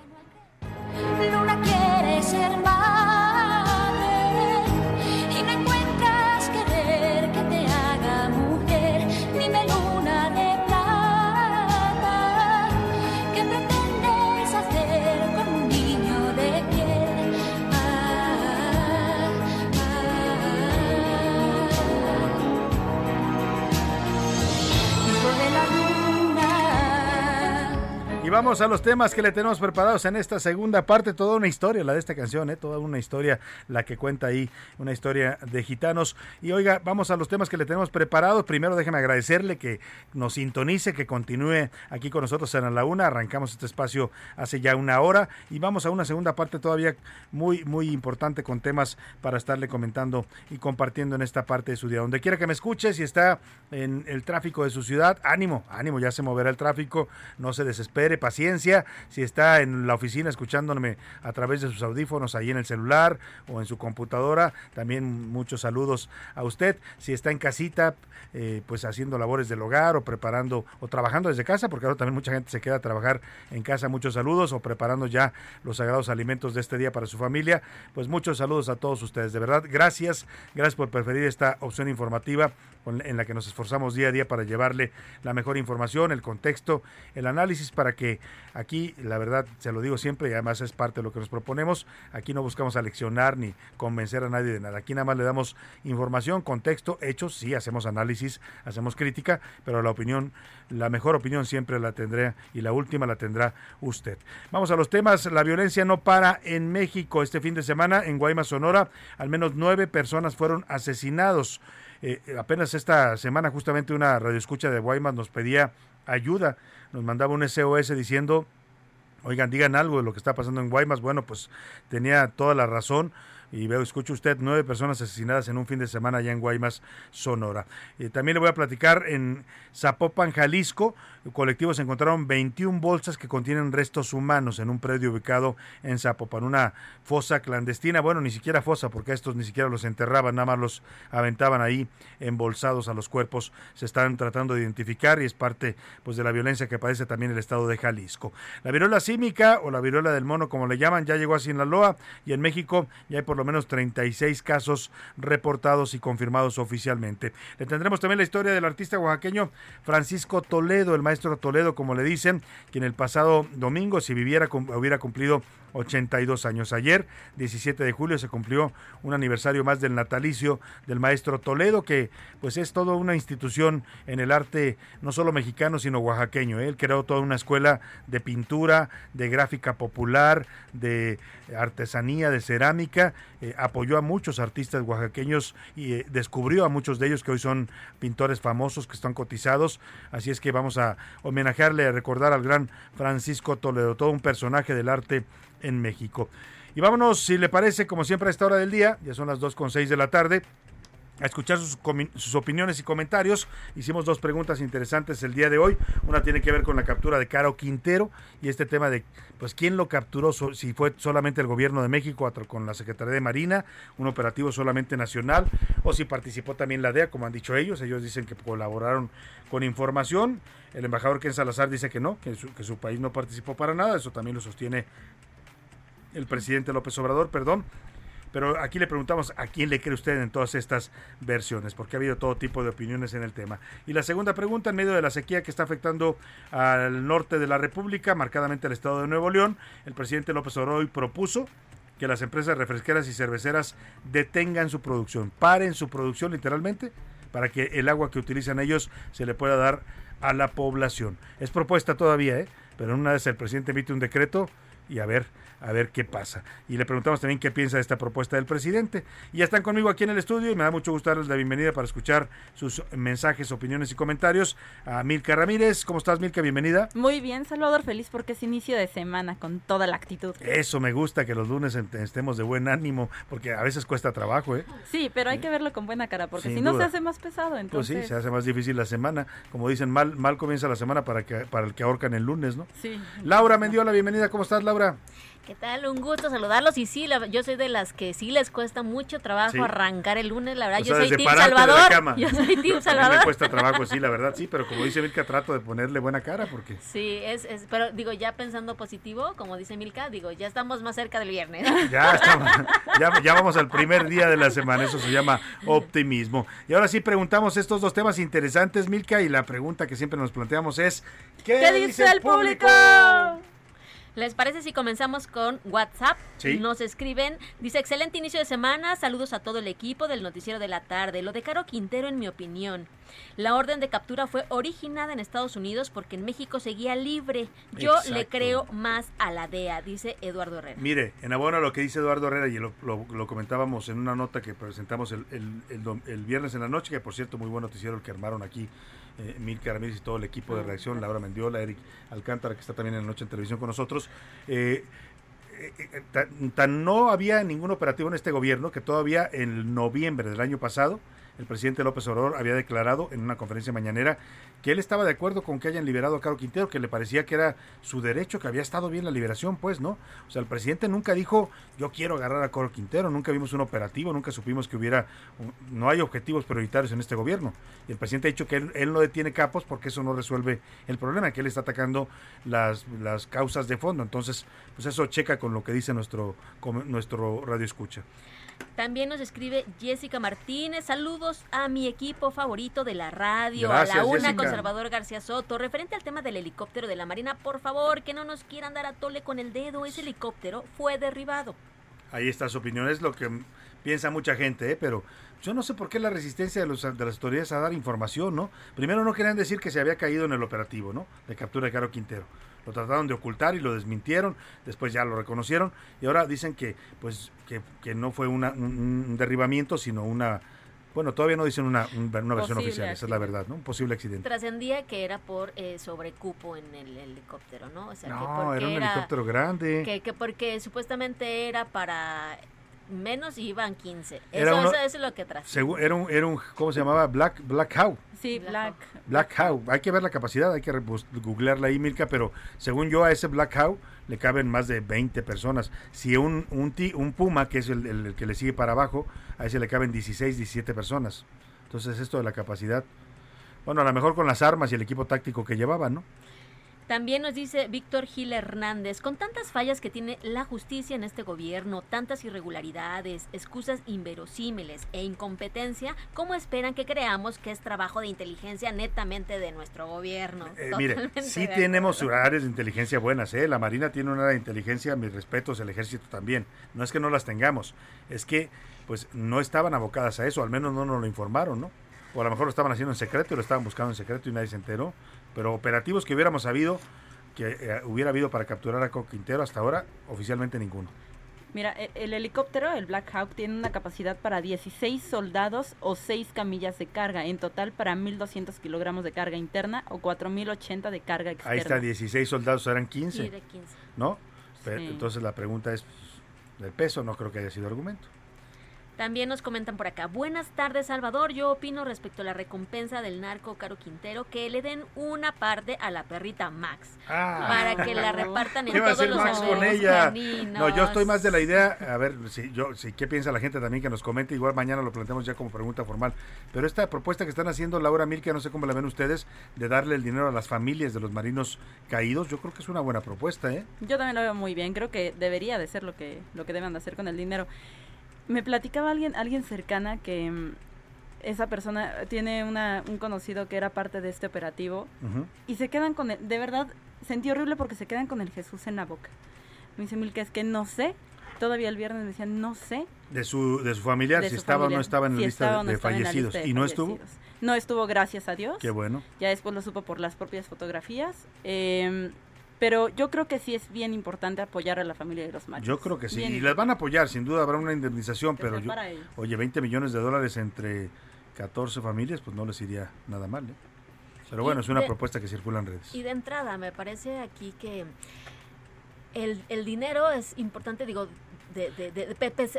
Vamos a los temas que le tenemos preparados en esta segunda parte. Toda una historia, la de esta canción, ¿eh? toda una historia, la que cuenta ahí, una historia de gitanos. Y oiga, vamos a los temas que le tenemos preparados. Primero, déjeme agradecerle que nos sintonice, que continúe aquí con nosotros en la una. Arrancamos este espacio hace ya una hora y vamos a una segunda parte todavía muy, muy importante con temas para estarle comentando y compartiendo en esta parte de su día. Donde quiera que me escuche, si está en el tráfico de su ciudad, ánimo, ánimo, ya se moverá el tráfico, no se desespere, paciencia. Si está en la oficina escuchándome a través de sus audífonos ahí en el celular o en su computadora, también muchos saludos a usted. Si está en casita, eh, pues haciendo labores del hogar o preparando o trabajando desde casa, porque ahora también mucha gente se queda a trabajar en casa, muchos saludos o preparando ya los sagrados alimentos de este día para su familia, pues muchos saludos a todos ustedes. De verdad, gracias, gracias por preferir esta opción informativa en la que nos esforzamos día a día para llevarle la mejor información, el contexto, el análisis para que aquí, la verdad, se lo digo siempre y además es parte de lo que nos proponemos, aquí no buscamos aleccionar ni convencer a nadie de nada, aquí nada más le damos información, contexto, hechos, sí, hacemos análisis, hacemos crítica, pero la opinión, la mejor opinión siempre la tendrá y la última la tendrá usted. Vamos a los temas, la violencia no para en México este fin de semana en Guaymas, Sonora, al menos nueve personas fueron asesinados. Eh, apenas esta semana justamente una radioescucha de Guaymas nos pedía ayuda, nos mandaba un SOS diciendo, oigan, digan algo de lo que está pasando en Guaymas. Bueno, pues tenía toda la razón y veo, escucha usted, nueve personas asesinadas en un fin de semana allá en Guaymas, Sonora. Eh, también le voy a platicar en Zapopan, Jalisco. Colectivos encontraron 21 bolsas que contienen restos humanos en un predio ubicado en Zapopan, una fosa clandestina. Bueno, ni siquiera fosa, porque estos ni siquiera los enterraban, nada más los aventaban ahí embolsados a los cuerpos. Se están tratando de identificar y es parte pues de la violencia que padece también el estado de Jalisco. La viruela símica o la viruela del mono, como le llaman, ya llegó a Sinaloa y en México ya hay por lo menos 36 casos reportados y confirmados oficialmente. Le tendremos también la historia del artista oaxaqueño Francisco Toledo, el maestro Toledo, como le dicen, quien el pasado domingo, si viviera, hubiera cumplido 82 años. Ayer, 17 de julio, se cumplió un aniversario más del natalicio del maestro Toledo, que pues es toda una institución en el arte no solo mexicano, sino oaxaqueño. Él creó toda una escuela de pintura, de gráfica popular, de artesanía, de cerámica, eh, apoyó a muchos artistas oaxaqueños y eh, descubrió a muchos de ellos que hoy son pintores famosos que están cotizados. Así es que vamos a homenajearle, a recordar al gran Francisco Toledo, todo un personaje del arte en México. Y vámonos, si le parece, como siempre a esta hora del día, ya son las 2.6 de la tarde, a escuchar sus, opiniones y comentarios. Hicimos dos preguntas interesantes el día de hoy. Una tiene que ver con la captura de Caro Quintero y este tema de, pues, quién lo capturó, si fue solamente el gobierno de México con la Secretaría de Marina, un operativo solamente nacional, o si participó también la DEA, como han dicho ellos. Ellos dicen que colaboraron con información. El embajador Ken Salazar dice que no, que su país no participó para nada. Eso también lo sostiene el presidente López Obrador, perdón. Pero aquí le preguntamos a quién le cree usted en todas estas versiones, porque ha habido todo tipo de opiniones en el tema. Y la segunda pregunta, en medio de la sequía que está afectando al norte de la República, marcadamente al estado de Nuevo León, el presidente López Obrador propuso que las empresas refresqueras y cerveceras detengan su producción, paren su producción literalmente, para que el agua que utilizan ellos se le pueda dar a la población. Es propuesta todavía, ¿eh? pero en una vez el presidente emite un decreto y a ver a ver qué pasa. Y le preguntamos también qué piensa de esta propuesta del presidente. Y ya están conmigo aquí en el estudio y me da mucho gusto darles la bienvenida para escuchar sus mensajes, opiniones y comentarios. A Milka Ramírez, ¿cómo estás Milka? Bienvenida. Muy bien, Salvador, feliz porque es inicio de semana con toda la actitud. Eso me gusta, que los lunes estemos de buen ánimo, porque a veces cuesta trabajo, ¿eh? Sí, pero hay que verlo con buena cara, porque si no se hace más pesado, entonces... Pues sí, se hace más difícil la semana. Como dicen, mal, mal comienza la semana para, que, para el que ahorcan el lunes, ¿no? Sí. Laura Mendiola, bienvenida, ¿cómo estás, Laura? ¿Qué tal? Un gusto saludarlos. Y sí, yo soy de las que sí les cuesta mucho trabajo arrancar el lunes, la verdad. yo soy Team Salvador. Yo soy Team Salvador. me cuesta trabajo, sí, la verdad, sí, pero como dice Milka, trato de ponerle buena cara porque... Sí, es, es, pero digo, ya pensando positivo, como dice Milka, digo, ya estamos más cerca del viernes. Ya estamos, ya, ya vamos al primer día de la semana, eso se llama optimismo. Y ahora sí preguntamos estos dos temas interesantes, Milka, y la pregunta que siempre nos planteamos es, ¿qué, dice el público? ¿Les parece si comenzamos con WhatsApp? Sí. Nos escriben, dice, excelente inicio de semana, saludos a todo el equipo del noticiero de la tarde. Lo de Caro Quintero, en mi opinión, La orden de captura fue originada en Estados Unidos porque en México seguía libre. Yo le creo más a la DEA, dice Eduardo Herrera. Mire, en abono a lo que dice Eduardo Herrera, y lo, lo, comentábamos en una nota que presentamos el, el, viernes en la noche, que por cierto, muy buen noticiero el que armaron aquí eh, Milka Ramírez y todo el equipo de ah, reacción, Laura Mendiola, Eric Alcántara, que está también en la noche en televisión con nosotros. Eh, eh, eh, tan, no había ningún operativo en este gobierno que todavía en noviembre del año pasado el presidente López Obrador había declarado en una conferencia mañanera que él estaba de acuerdo con que hayan liberado a Caro Quintero, que le parecía que era su derecho, que había estado bien la liberación, pues, ¿no? O sea, el presidente nunca dijo, yo quiero agarrar a Caro Quintero, nunca vimos un operativo, nunca supimos que hubiera, no hay objetivos prioritarios en este gobierno. Y el presidente ha dicho que él, no detiene capos porque eso no resuelve el problema, que él está atacando las, causas de fondo. Entonces, pues eso checa con lo que dice nuestro, nuestro radio escucha. También nos escribe Jessica Martínez. Saludos a mi equipo favorito de la radio, a la una, conservador García Soto. Referente al tema del helicóptero de la Marina, por favor, que no nos quieran dar a tole con el dedo. Ese helicóptero fue derribado. Ahí está su opinión, es lo que piensa mucha gente, ¿eh? pero yo no sé por qué la resistencia de, los, de las autoridades a dar información, ¿no? Primero no querían decir que se había caído en el operativo, ¿no? De captura de Caro Quintero lo trataron de ocultar y lo desmintieron, después ya lo reconocieron y ahora dicen que pues que, no fue un, derribamiento, sino una bueno, todavía no dicen una, una versión oficial, esa es la verdad, ¿no? Un posible accidente. Trascendía que era por eh, sobrecupo en el helicóptero, ¿no? O sea, no, era un helicóptero grande. Que, que porque supuestamente era para menos iban 15. Eso, es lo que trajo. Era un, era un, ¿cómo se llamaba? Black, Black How. Sí, Black. Black How. Hay que ver la capacidad, hay que googlearla ahí, Mirka, pero según yo a ese Black How le caben más de 20 personas. Si un, un, un Puma, que es el, el, que le sigue para abajo, a ese le caben 16, 17 personas. Entonces esto de la capacidad, bueno, a lo mejor con las armas y el equipo táctico que llevaban, ¿no? También nos dice Víctor Gil Hernández, con tantas fallas que tiene la justicia en este gobierno, tantas irregularidades, excusas inverosímiles e incompetencia, ¿cómo esperan que creamos que es trabajo de inteligencia netamente de nuestro gobierno? Eh, mire, sí tenemos áreas de inteligencia buenas, ¿eh? La Marina tiene una área de inteligencia, mis respetos, el ejército también. No es que no las tengamos, es que pues no estaban abocadas a eso, al menos no nos lo informaron, ¿no? O a lo mejor lo estaban haciendo en secreto y lo estaban buscando en secreto y nadie se enteró. Pero operativos que hubiéramos sabido, que eh, hubiera habido para capturar a Coquintero hasta ahora, oficialmente ninguno. Mira, e, el, helicóptero, el Black Hawk, tiene una capacidad para 16 soldados o 6 camillas de carga, en total para 1.200 kilogramos de carga interna o 4.080 de carga externa. Ahí está, 16 soldados, eran 15. Sí, de 15. ¿No? Entonces la pregunta es, pues, el peso no creo que haya sido argumento. También nos comentan por acá, buenas tardes Salvador, yo opino respecto a la recompensa del narco Caro Quintero que le den una parte a la perrita Max ah. para que la repartan en todos los Max con ella? No, yo estoy más de la idea, a ver, si yo si qué piensa la gente también que nos comente, igual mañana lo planteamos ya como pregunta formal, pero esta propuesta que están haciendo Laura Milka, no sé cómo la ven ustedes, de darle el dinero a las familias de los marinos caídos, yo creo que es una buena propuesta, ¿eh? Yo también lo veo muy bien, creo que debería de ser lo que lo que deben de hacer con el dinero. Me platicaba alguien, alguien cercana que mm, esa persona tiene una, un conocido que era parte de este operativo y se quedan con el, de verdad, sentí horrible porque se quedan con el Jesús en la boca. Me dice Milka, es que no sé, todavía el viernes me decían, no sé. De su, de su familiar, si estaba o no estaba en la lista de, fallecidos. ¿Y no estuvo? No estuvo, gracias a Dios. Qué bueno. Ya después lo supo por las propias fotografías. Eh, pero yo creo que sí es bien importante apoyar a la familia de los machos. Yo creo que sí. y les van a apoyar, sin duda habrá una indemnización, pero yo, oye, 20 millones de dólares entre 14 familias, pues no les iría nada mal. ¿eh? Pero bueno, es una propuesta que circula en redes. Y de entrada, me parece aquí que el, el dinero es importante, digo, de, de,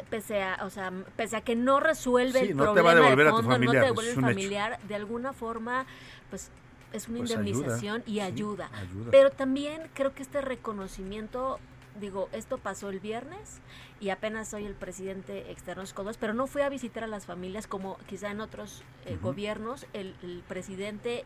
pese, a, o sea, pese a que no resuelve el problema te va a devolver fondo, a tu familiar, no te devuelve el familiar, de alguna forma, pues es una pues indemnización y ayuda. Pero también creo que este reconocimiento, digo, esto pasó el viernes y apenas soy el presidente externo de pero no fui a visitar a las familias como quizá en otros eh, gobiernos, el, el presidente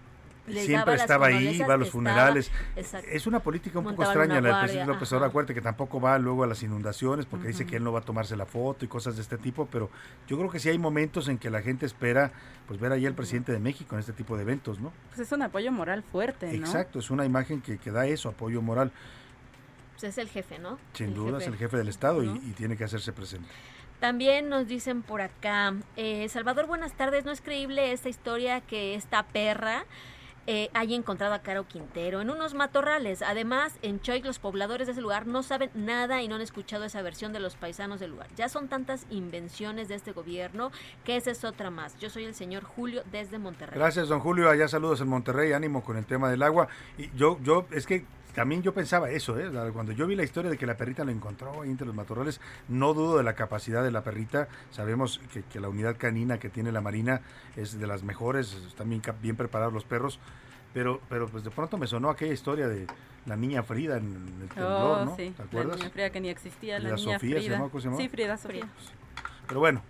siempre estaba ahí, iba a los funerales. es una política un poco extraña la del presidente López Obrador, acuérdate que tampoco va luego a las inundaciones porque dice que él no va a tomarse la foto y cosas de este tipo, pero yo creo que sí hay momentos en que la gente espera pues ver ahí al presidente de México en este tipo de eventos, ¿no? Pues es un apoyo moral fuerte, ¿no? Exacto, es una imagen que, que da eso, apoyo moral. Pues es el jefe, ¿no? Sin duda, es el jefe del Estado y, y tiene que hacerse presente. También nos dicen por acá, eh, Salvador, buenas tardes, no es creíble esta historia que esta perra eh, encontrado a Caro Quintero en unos matorrales. Además, en Choic los pobladores de ese lugar no saben nada y no han escuchado esa versión de los paisanos del lugar. Ya son tantas invenciones de este gobierno que esa es otra más. Yo soy el señor Julio desde Monterrey. Gracias, don Julio. Allá saludos en Monterrey. Ánimo con el tema del agua. Y yo, yo, es que también yo pensaba eso, ¿eh? cuando yo vi la historia de que la perrita lo encontró ahí entre los matorrales, no dudo de la capacidad de la perrita. Sabemos que, la unidad canina que tiene la Marina es de las mejores, están bien, bien preparados los perros. Pero, pero pues de pronto me sonó aquella historia de la niña Frida en el temblor, oh, ¿no? ¿Te acuerdas? La niña Frida que ni existía, la, niña Sofía, Frida. ¿se Sí, Frida Sofía. Pero bueno,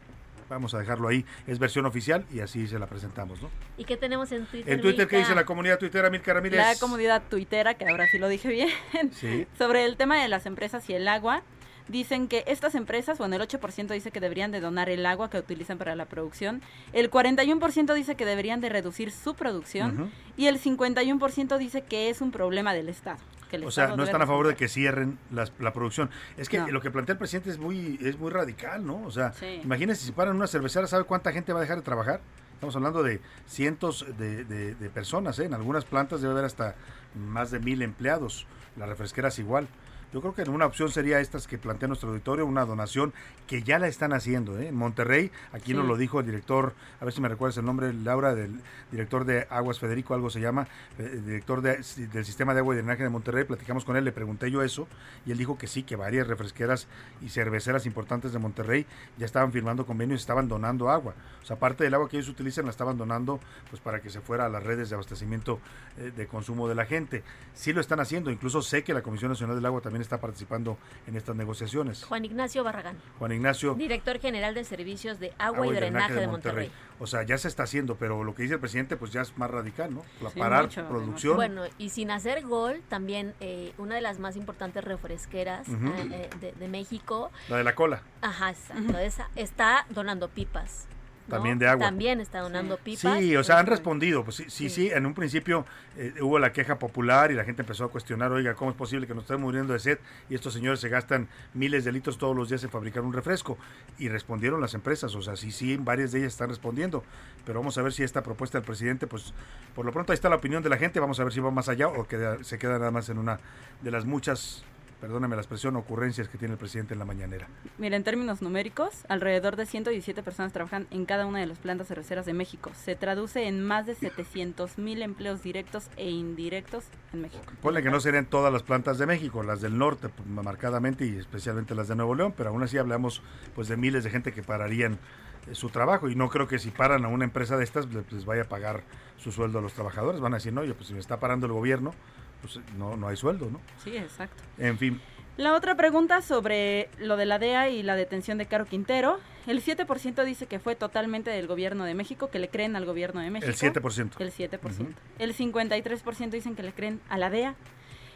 Vamos a dejarlo ahí. Es versión oficial y así se la presentamos, ¿no? ¿Y qué tenemos en Twitter? En Twitter, ¿qué dice la comunidad tuitera, Milka Ramírez? La comunidad tuitera, que ahora sí lo dije bien, sí. sobre el tema de las empresas y el agua. Dicen que estas empresas, bueno, el 8% dice que deberían de donar el agua que utilizan para la producción, el 41% dice que deberían de reducir su producción y el 51% dice que es un problema del Estado o sea, no están a favor de que cierren la producción. Es que lo que plantea el presidente es muy, es muy radical, ¿no? O sea, imagínense si paran una cervecera, ¿sabe cuánta gente va a dejar de trabajar? Estamos hablando de cientos de, de personas, ¿eh? En algunas plantas debe haber hasta más de mil empleados. Las refresqueras igual. Yo creo que una opción sería estas que plantea nuestro auditorio, una donación que ya la están haciendo. ¿eh? En Monterrey, aquí nos lo dijo el director, a ver si me recuerdas el nombre, Laura, del director de Aguas Federico, algo se llama, el eh, director del Sistema de Agua y Drenaje de Monterrey. Platicamos con él, le pregunté yo eso y él dijo que sí, que varias refresqueras y cerveceras importantes de Monterrey ya estaban firmando convenios y estaban donando agua. O sea, aparte del agua que ellos utilizan, la estaban donando pues para que se fuera a las redes de abastecimiento eh, de consumo de la gente. Sí lo están haciendo, incluso sé que la Comisión Nacional del Agua también está participando en estas negociaciones. Juan Ignacio Barragán. Juan Ignacio. Director General de Servicios de Agua, y, Drenaje, de, Monterrey. O sea, ya se está haciendo, pero lo que dice el presidente pues ya es más radical, ¿no? La parar producción. Bueno, y sin hacer gol, también eh, una de las más importantes refresqueras eh, eh, de, México. La de la cola. Ajá, exacto. esa, está donando pipas. También de agua. También está donando pipas. Sí, o sea, han respondido. Pues sí, sí, sí, en un principio eh, hubo la queja popular y la gente empezó a cuestionar, oiga, ¿cómo es posible que nos estemos muriendo de sed y estos señores se gastan miles de litros todos los días en fabricar un refresco? Y respondieron las empresas, o sea, sí, sí, varias de ellas están respondiendo. Pero vamos a ver si esta propuesta del presidente, pues por lo pronto ahí está la opinión de la gente, vamos a ver si va más allá o que se queda nada más en una de las muchas perdóname la expresión, ocurrencias que tiene el presidente en la mañanera. Mira, en términos numéricos, alrededor de 117 personas trabajan en cada una de las plantas cerveceras de México. Se traduce en más de 700 mil empleos directos e indirectos en México. Ponle que no serían todas las plantas de México, las del norte pues, marcadamente y especialmente las de Nuevo León, pero aún así hablamos pues de miles de gente que pararían eh, su trabajo y no creo que si paran a una empresa de estas les, vaya a pagar su sueldo a los trabajadores. Van a decir, no, oye, pues si me está parando el gobierno, pues no, no hay sueldo, ¿no? Sí, exacto. En fin. La otra pregunta sobre lo de la DEA y la detención de Caro Quintero. El 7% dice que fue totalmente del gobierno de México, que le creen al gobierno de México. El 7%. El 7%. El 53% dicen que le creen a la DEA.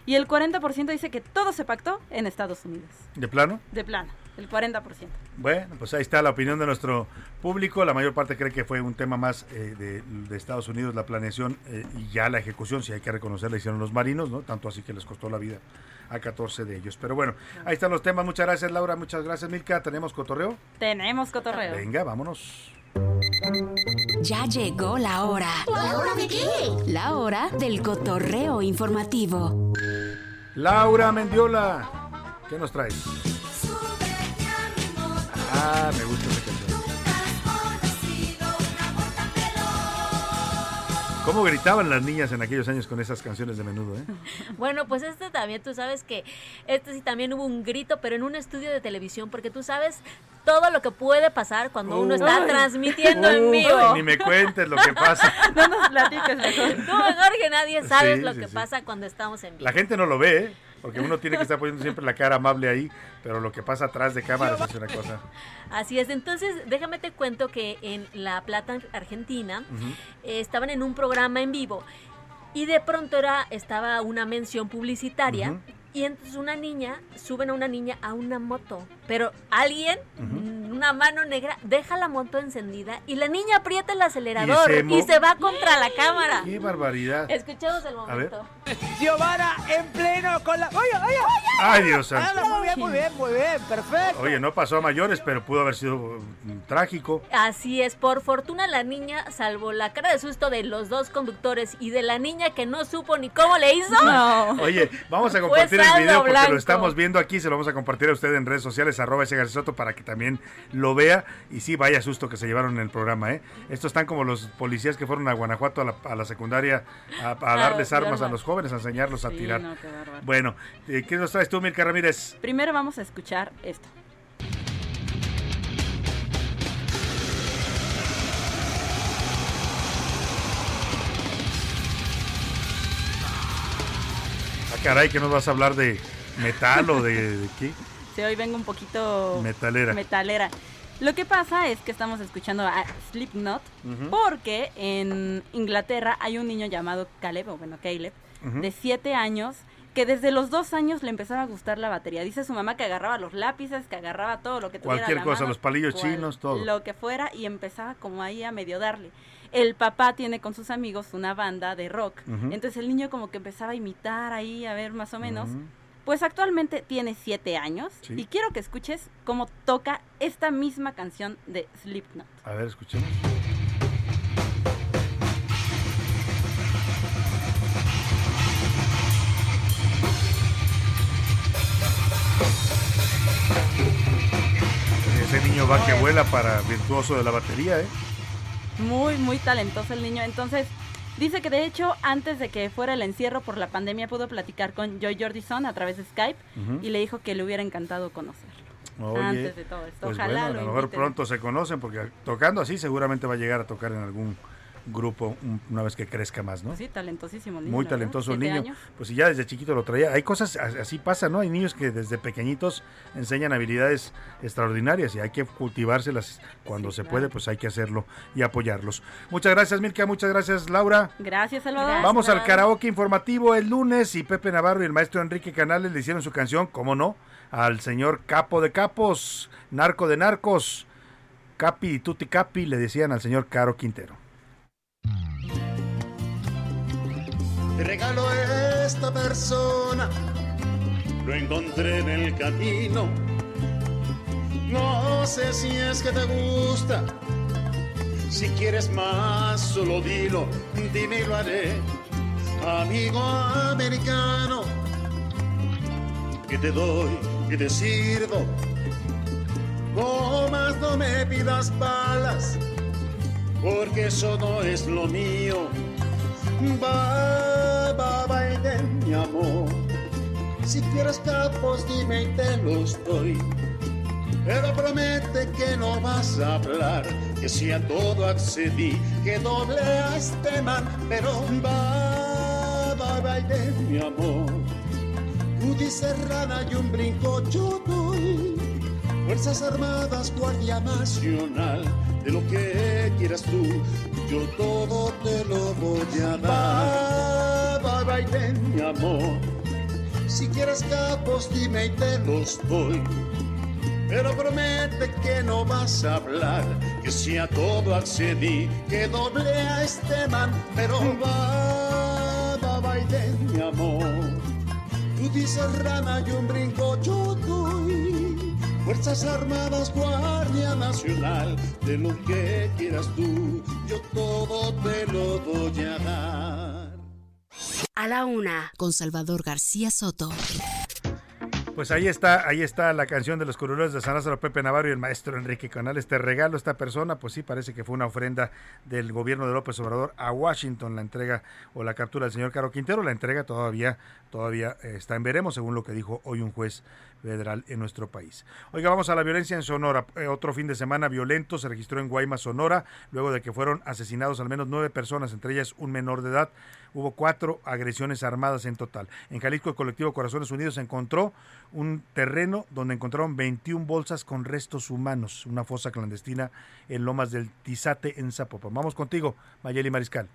Y el 40% dice que todo se pactó en Estados Unidos. ¿De plano? De plano, el 40%. Bueno, pues ahí está la opinión de nuestro público. La mayor parte cree que fue un tema más eh, de, Estados Unidos, la planeación eh, y ya la ejecución, si hay que reconocer, la hicieron los marinos, ¿no? Tanto así que les costó la vida a 14 de ellos. Pero bueno, ahí están los temas. Muchas gracias, Laura. Muchas gracias, Milka. ¿Tenemos cotorreo? Tenemos cotorreo. Venga, vámonos. Ya llegó la hora. ¿La hora de qué? La hora del cotorreo informativo. Laura Mendiola, ¿qué nos traes? Ah, me gusta esa canción. ¿Cómo gritaban las niñas en aquellos años con esas canciones de menudo? Eh? Bueno, pues este también, tú sabes que este sí también hubo un grito, pero en un estudio de televisión, porque tú sabes todo lo que puede pasar cuando uno está transmitiendo en vivo. Ni me cuentes lo que pasa. no nos platiques mejor. Tú mejor que nadie sabes lo que pasa cuando estamos en vivo. La gente no lo ve, ¿eh? porque uno tiene que estar poniendo siempre la cara amable ahí, pero lo que pasa atrás de cámara es una cosa. Así es, entonces déjame te cuento que en La Plata, Argentina, eh, estaban en un programa en vivo y de pronto era, estaba una mención publicitaria y entonces una niña, suben a una niña a una moto, pero alguien, una mano negra, deja la moto encendida y la niña aprieta el acelerador y se, va contra la cámara. ¡Qué barbaridad! Escuchemos el momento. Giovanna en pleno con la. ¡Oye, oye! ¡Ay, Dios santo! muy bien, muy bien, muy bien, perfecto. Oye, no pasó a mayores, pero pudo haber sido mm, trágico. Así es, por fortuna la niña salvó la cara de susto de los dos conductores y de la niña que no supo ni cómo le hizo. No. Oye, vamos a compartir el video porque lo estamos viendo aquí, se lo vamos a compartir a usted en redes sociales, arroba ese Soto, para que también lo vea. Y sí, vaya susto que se llevaron en el programa, ¿eh? Estos están como los policías que fueron a Guanajuato a la, secundaria a, darles armas a los jóvenes, a enseñarlos a tirar. bueno, eh, ¿qué nos traes tú, Milka Ramírez? Primero vamos a escuchar esto. Caray, que nos vas a hablar de metal o de, qué? Sí, hoy vengo un poquito metalera. metalera. Lo que pasa es que estamos escuchando a Slipknot porque en Inglaterra hay un niño llamado Caleb, o bueno, Caleb, de 7 años que desde los dos años le empezaba a gustar la batería. Dice su mamá que agarraba los lápices, que agarraba todo lo que tuviera. Cualquier cosa, los palillos chinos, todo. Lo que fuera, y empezaba como ahí a medio darle. El papá tiene con sus amigos una banda de rock. Entonces el niño como que empezaba a imitar ahí, a ver más o menos. Pues actualmente tiene siete años y quiero que escuches cómo toca esta misma canción de Slipknot. A ver, escuchemos. Ese niño va que vuela para virtuoso de la batería, ¿eh? Muy, muy talentoso el niño. Entonces, dice que de hecho, antes de que fuera el encierro por la pandemia, pudo platicar con Joy Jordison a través de Skype y le dijo que le hubiera encantado conocerlo. antes de todo esto. Pues Ojalá bueno, a lo mejor pronto se conocen porque tocando así seguramente va a llegar a tocar en algún grupo una vez que crezca más, ¿no? Sí, talentosísimo niño. Muy talentoso el niño. Pues si ya desde chiquito lo traía. Hay cosas, así pasa, ¿no? Hay niños que desde pequeñitos enseñan habilidades extraordinarias y hay que cultivárselas cuando se puede, pues hay que hacerlo y apoyarlos. Muchas gracias, Milka. Muchas gracias, Laura. Gracias, Salvador. Vamos al karaoke informativo el lunes y Pepe Navarro y el maestro Enrique Canales le hicieron su canción, ¿cómo no? Al señor Capo de Capos, Narco de Narcos. Capi, Tuti Capi, le decían al señor Caro Quintero. Te regalo esta persona, lo encontré en el camino. No sé si es que te gusta, si quieres más, solo dilo, dime lo haré. Amigo americano, que te doy, que te sirvo. No más no me pidas balas, porque eso no es lo mío Va, va, va, mi amor. Si quieres capos, dime y te los doy. Pero promete que no vas a hablar, que si a todo accedí, que doble a este man. Pero va, va, va, mi amor. Tú dices rana y un brinco yo doy. Fuerzas Armadas, Guardia Nacional, de lo que quieras tú, yo todo te lo voy a dar. Bye, bye, ven, mi amor. Si quieres capos, dime y te los doy. Pero promete que no vas a hablar, que si a todo accedí, que doble a este man, pero va, va, ven, mi amor. Tú dices rana y un brinco yo doy Fuerzas Armadas, Guardia Nacional, de lo que quieras tú, yo todo te lo voy a dar. A la una, con Salvador García Soto. Pues ahí está, ahí está la canción de los curuleros de San Lázaro, Pepe Navarro y el maestro Enrique Canales. Te regalo esta persona, pues sí, parece que fue una ofrenda del gobierno de López Obrador a Washington, la entrega o la captura del señor Caro Quintero. La entrega todavía, todavía eh, está en veremos, según lo que dijo hoy un juez federal en nuestro país. Oiga, vamos a la violencia en Sonora. Eh, otro fin de semana violento se registró en Guaymas, Sonora, luego de que fueron asesinados al menos nueve personas, entre ellas un menor de edad. Hubo cuatro agresiones armadas en total. En Jalisco, el colectivo Corazones Unidos encontró un terreno donde encontraron 21 bolsas con restos humanos, una fosa clandestina en Lomas del Tizate, en Zapopan. Vamos contigo, Mayeli Mariscal.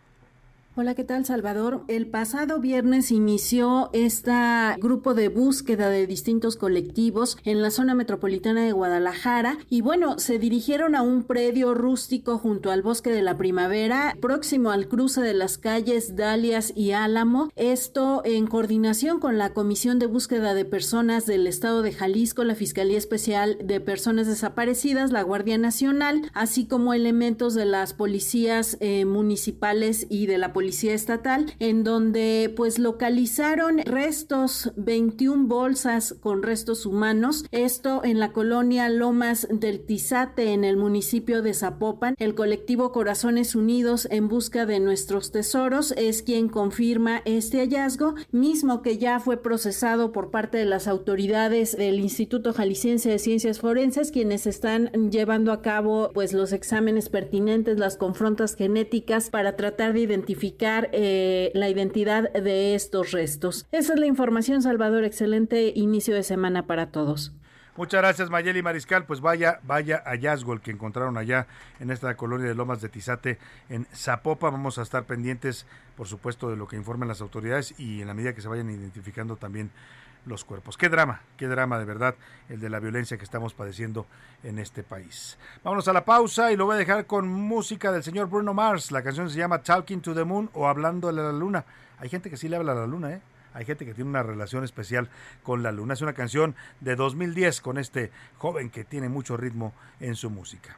Hola, ¿qué tal, Salvador? El pasado viernes inició este grupo de búsqueda de distintos colectivos en la zona metropolitana de Guadalajara y bueno, se dirigieron a un predio rústico junto al bosque de la primavera, próximo al cruce de las calles Dalias y Álamo. Esto en coordinación con la Comisión de Búsqueda de Personas del Estado de Jalisco, la Fiscalía Especial de Personas Desaparecidas, la Guardia Nacional, así como elementos de las policías eh, municipales y de la Policía Estatal, en donde pues localizaron restos, 21 bolsas con restos humanos, esto en la colonia Lomas del Tizate, en el municipio de Zapopan. El colectivo Corazones Unidos en busca de nuestros tesoros es quien confirma este hallazgo, mismo que ya fue procesado por parte de las autoridades del Instituto Jalisciense de Ciencias Forenses, quienes están llevando a cabo pues los exámenes pertinentes, las confrontas genéticas para tratar de identificar eh, la identidad de estos restos. Esa es la información, Salvador. Excelente inicio de semana para todos. Muchas gracias, Mayeli Mariscal. Pues vaya, vaya hallazgo el que encontraron allá en esta colonia de Lomas de Tizate, en Zapopa. Vamos a estar pendientes, por supuesto, de lo que informen las autoridades y en la medida que se vayan identificando también los cuerpos. Qué drama, qué drama de verdad el de la violencia que estamos padeciendo en este país. Vámonos a la pausa y lo voy a dejar con música del señor Bruno Mars. La canción se llama Talking to the Moon o Hablando a la Luna. Hay gente que sí le habla a la luna, ¿eh? Hay gente que tiene una relación especial con la luna. Es una canción de 2010 con este joven que tiene mucho ritmo en su música.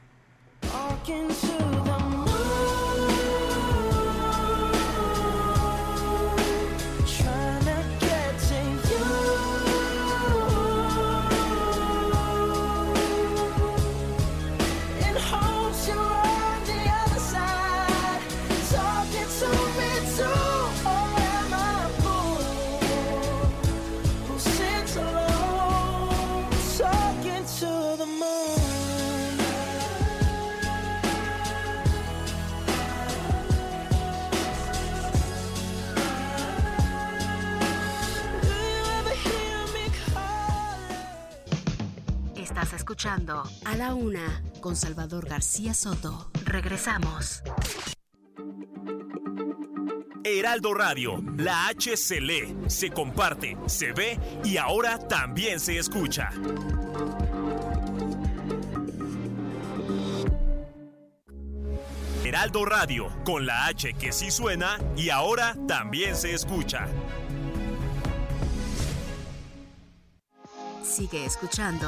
Escuchando A la Una con Salvador García Soto. Regresamos. Heraldo Radio, la H se lee, se comparte, se ve y ahora también se escucha. Heraldo Radio, con la H que sí suena y ahora también se escucha. Sigue escuchando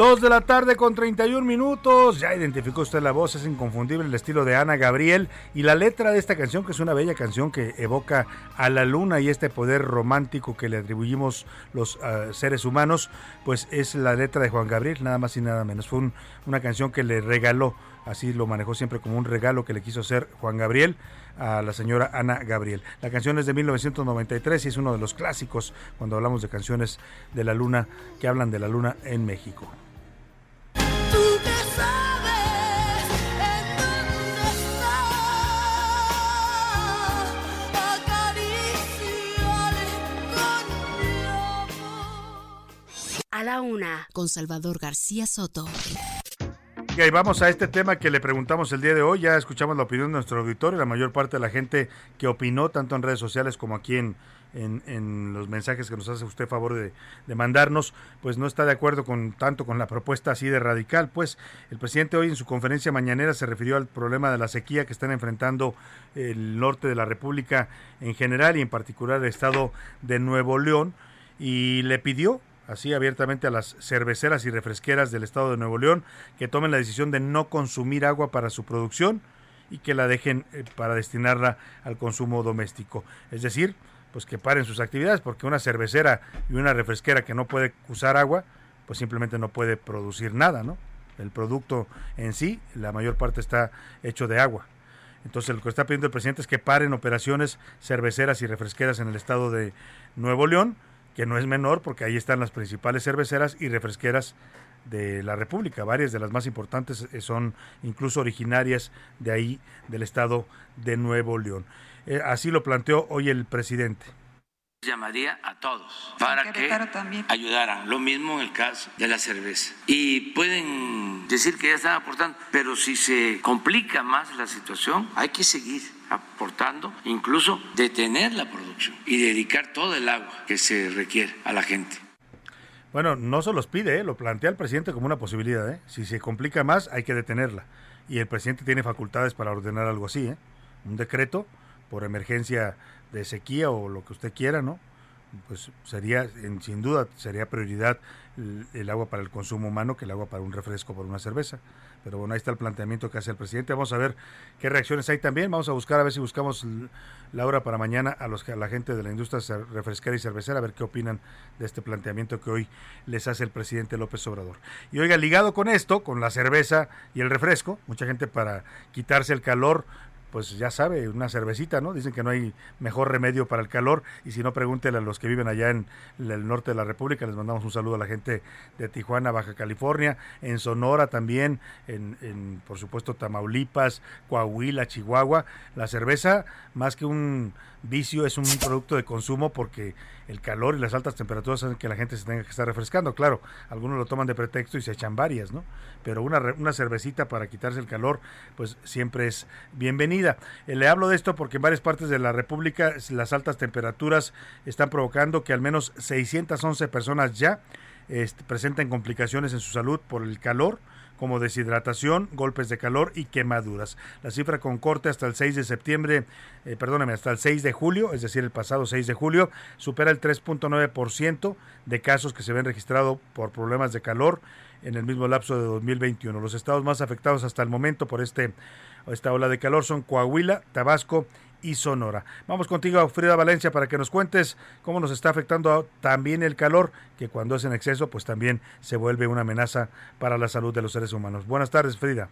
Dos de la tarde con 31 minutos. Ya identificó usted la voz, es inconfundible el estilo de Ana Gabriel y la letra de esta canción, que es una bella canción que evoca a la luna y este poder romántico que le atribuimos los ah, seres humanos, pues es la letra de Juan Gabriel, nada más y nada menos. Fue una canción que le regaló así lo manejó siempre como un regalo que le quiso hacer Juan Gabriel a la señora Ana Gabriel. La canción es de 1993 y es uno de los clásicos cuando hablamos de canciones de la luna que hablan de la luna en México. A la una, con Salvador García Soto. Y vamos a este tema que le preguntamos el día de hoy. Ya escuchamos la opinión de nuestro auditorio. La mayor parte de la gente que opinó, tanto en redes sociales como aquí en, en, los mensajes que nos hace usted favor de, de, mandarnos, pues no está de acuerdo con tanto con la propuesta así de radical. Pues el presidente hoy en su conferencia mañanera se refirió al problema de la sequía que están enfrentando el norte de la República en general y en particular el estado de Nuevo León y le pidió así abiertamente a las cerveceras y refresqueras del estado de Nuevo León que tomen la decisión de no consumir agua para su producción y que la dejen eh, para destinarla al consumo doméstico. Es decir, pues que paren sus actividades porque una cervecera y una refresquera que no puede usar agua, pues simplemente no puede producir nada, ¿no? El producto en sí, la mayor parte está hecho de agua. Entonces lo que está pidiendo el presidente es que paren operaciones cerveceras y refresqueras en el estado de Nuevo León que no es menor porque ahí están las principales cerveceras y refresqueras de la República. Varias de las más importantes eh, son incluso originarias de ahí, del estado de Nuevo León. Eh, así lo planteó hoy el presidente llamaría a todos para que ayudaran. Lo mismo en el caso de la cerveza. Y pueden decir que ya están aportando, pero si se complica más la situación, hay que seguir aportando, incluso detener la producción y dedicar todo el agua que se requiere a la gente. Bueno, no se los pide, ¿eh? lo plantea el presidente como una posibilidad. ¿eh? Si se complica más, hay que detenerla. Y el presidente tiene facultades para ordenar algo así, ¿eh? un decreto por emergencia de sequía o lo que usted quiera, ¿no? Pues sería, sin duda, sería prioridad el, agua para el consumo humano que el agua para un refresco, por una cerveza. Pero bueno, ahí está el planteamiento que hace el presidente. Vamos a ver qué reacciones hay también. Vamos a buscar, a ver si buscamos la hora para mañana a, los, a la gente de la industria refresquera y cervecera, a ver qué opinan de este planteamiento que hoy les hace el presidente López Obrador. Y oiga, ligado con esto, con la cerveza y el refresco, mucha gente para quitarse el calor pues ya sabe, una cervecita, ¿no? Dicen que no hay mejor remedio para el calor y si no, pregúntele a los que viven allá en el norte de la República. Les mandamos un saludo a la gente de Tijuana, Baja California, en Sonora también, en, en por supuesto Tamaulipas, Coahuila, Chihuahua. La cerveza, más que un vicio, es un producto de consumo porque el calor y las altas temperaturas hacen que la gente se tenga que estar refrescando. Claro, algunos lo toman de pretexto y se echan varias, ¿no? Pero una, una cervecita para quitarse el calor, pues siempre es bienvenida. Eh, le hablo de esto porque en varias partes de la República las altas temperaturas están provocando que al menos 611 personas ya este, presenten complicaciones en su salud por el calor como deshidratación, golpes de calor y quemaduras. La cifra con corte hasta el 6 de septiembre, eh, perdóname, hasta el 6 de julio, es decir, el pasado 6 de julio, supera el 3.9% de casos que se ven registrados por problemas de calor en el mismo lapso de 2021. Los estados más afectados hasta el momento por este, esta ola de calor son Coahuila, Tabasco y Sonora. Vamos contigo, Frida Valencia, para que nos cuentes cómo nos está afectando también el calor, que cuando es en exceso, pues también se vuelve una amenaza para la salud de los seres humanos. Buenas tardes, Frida.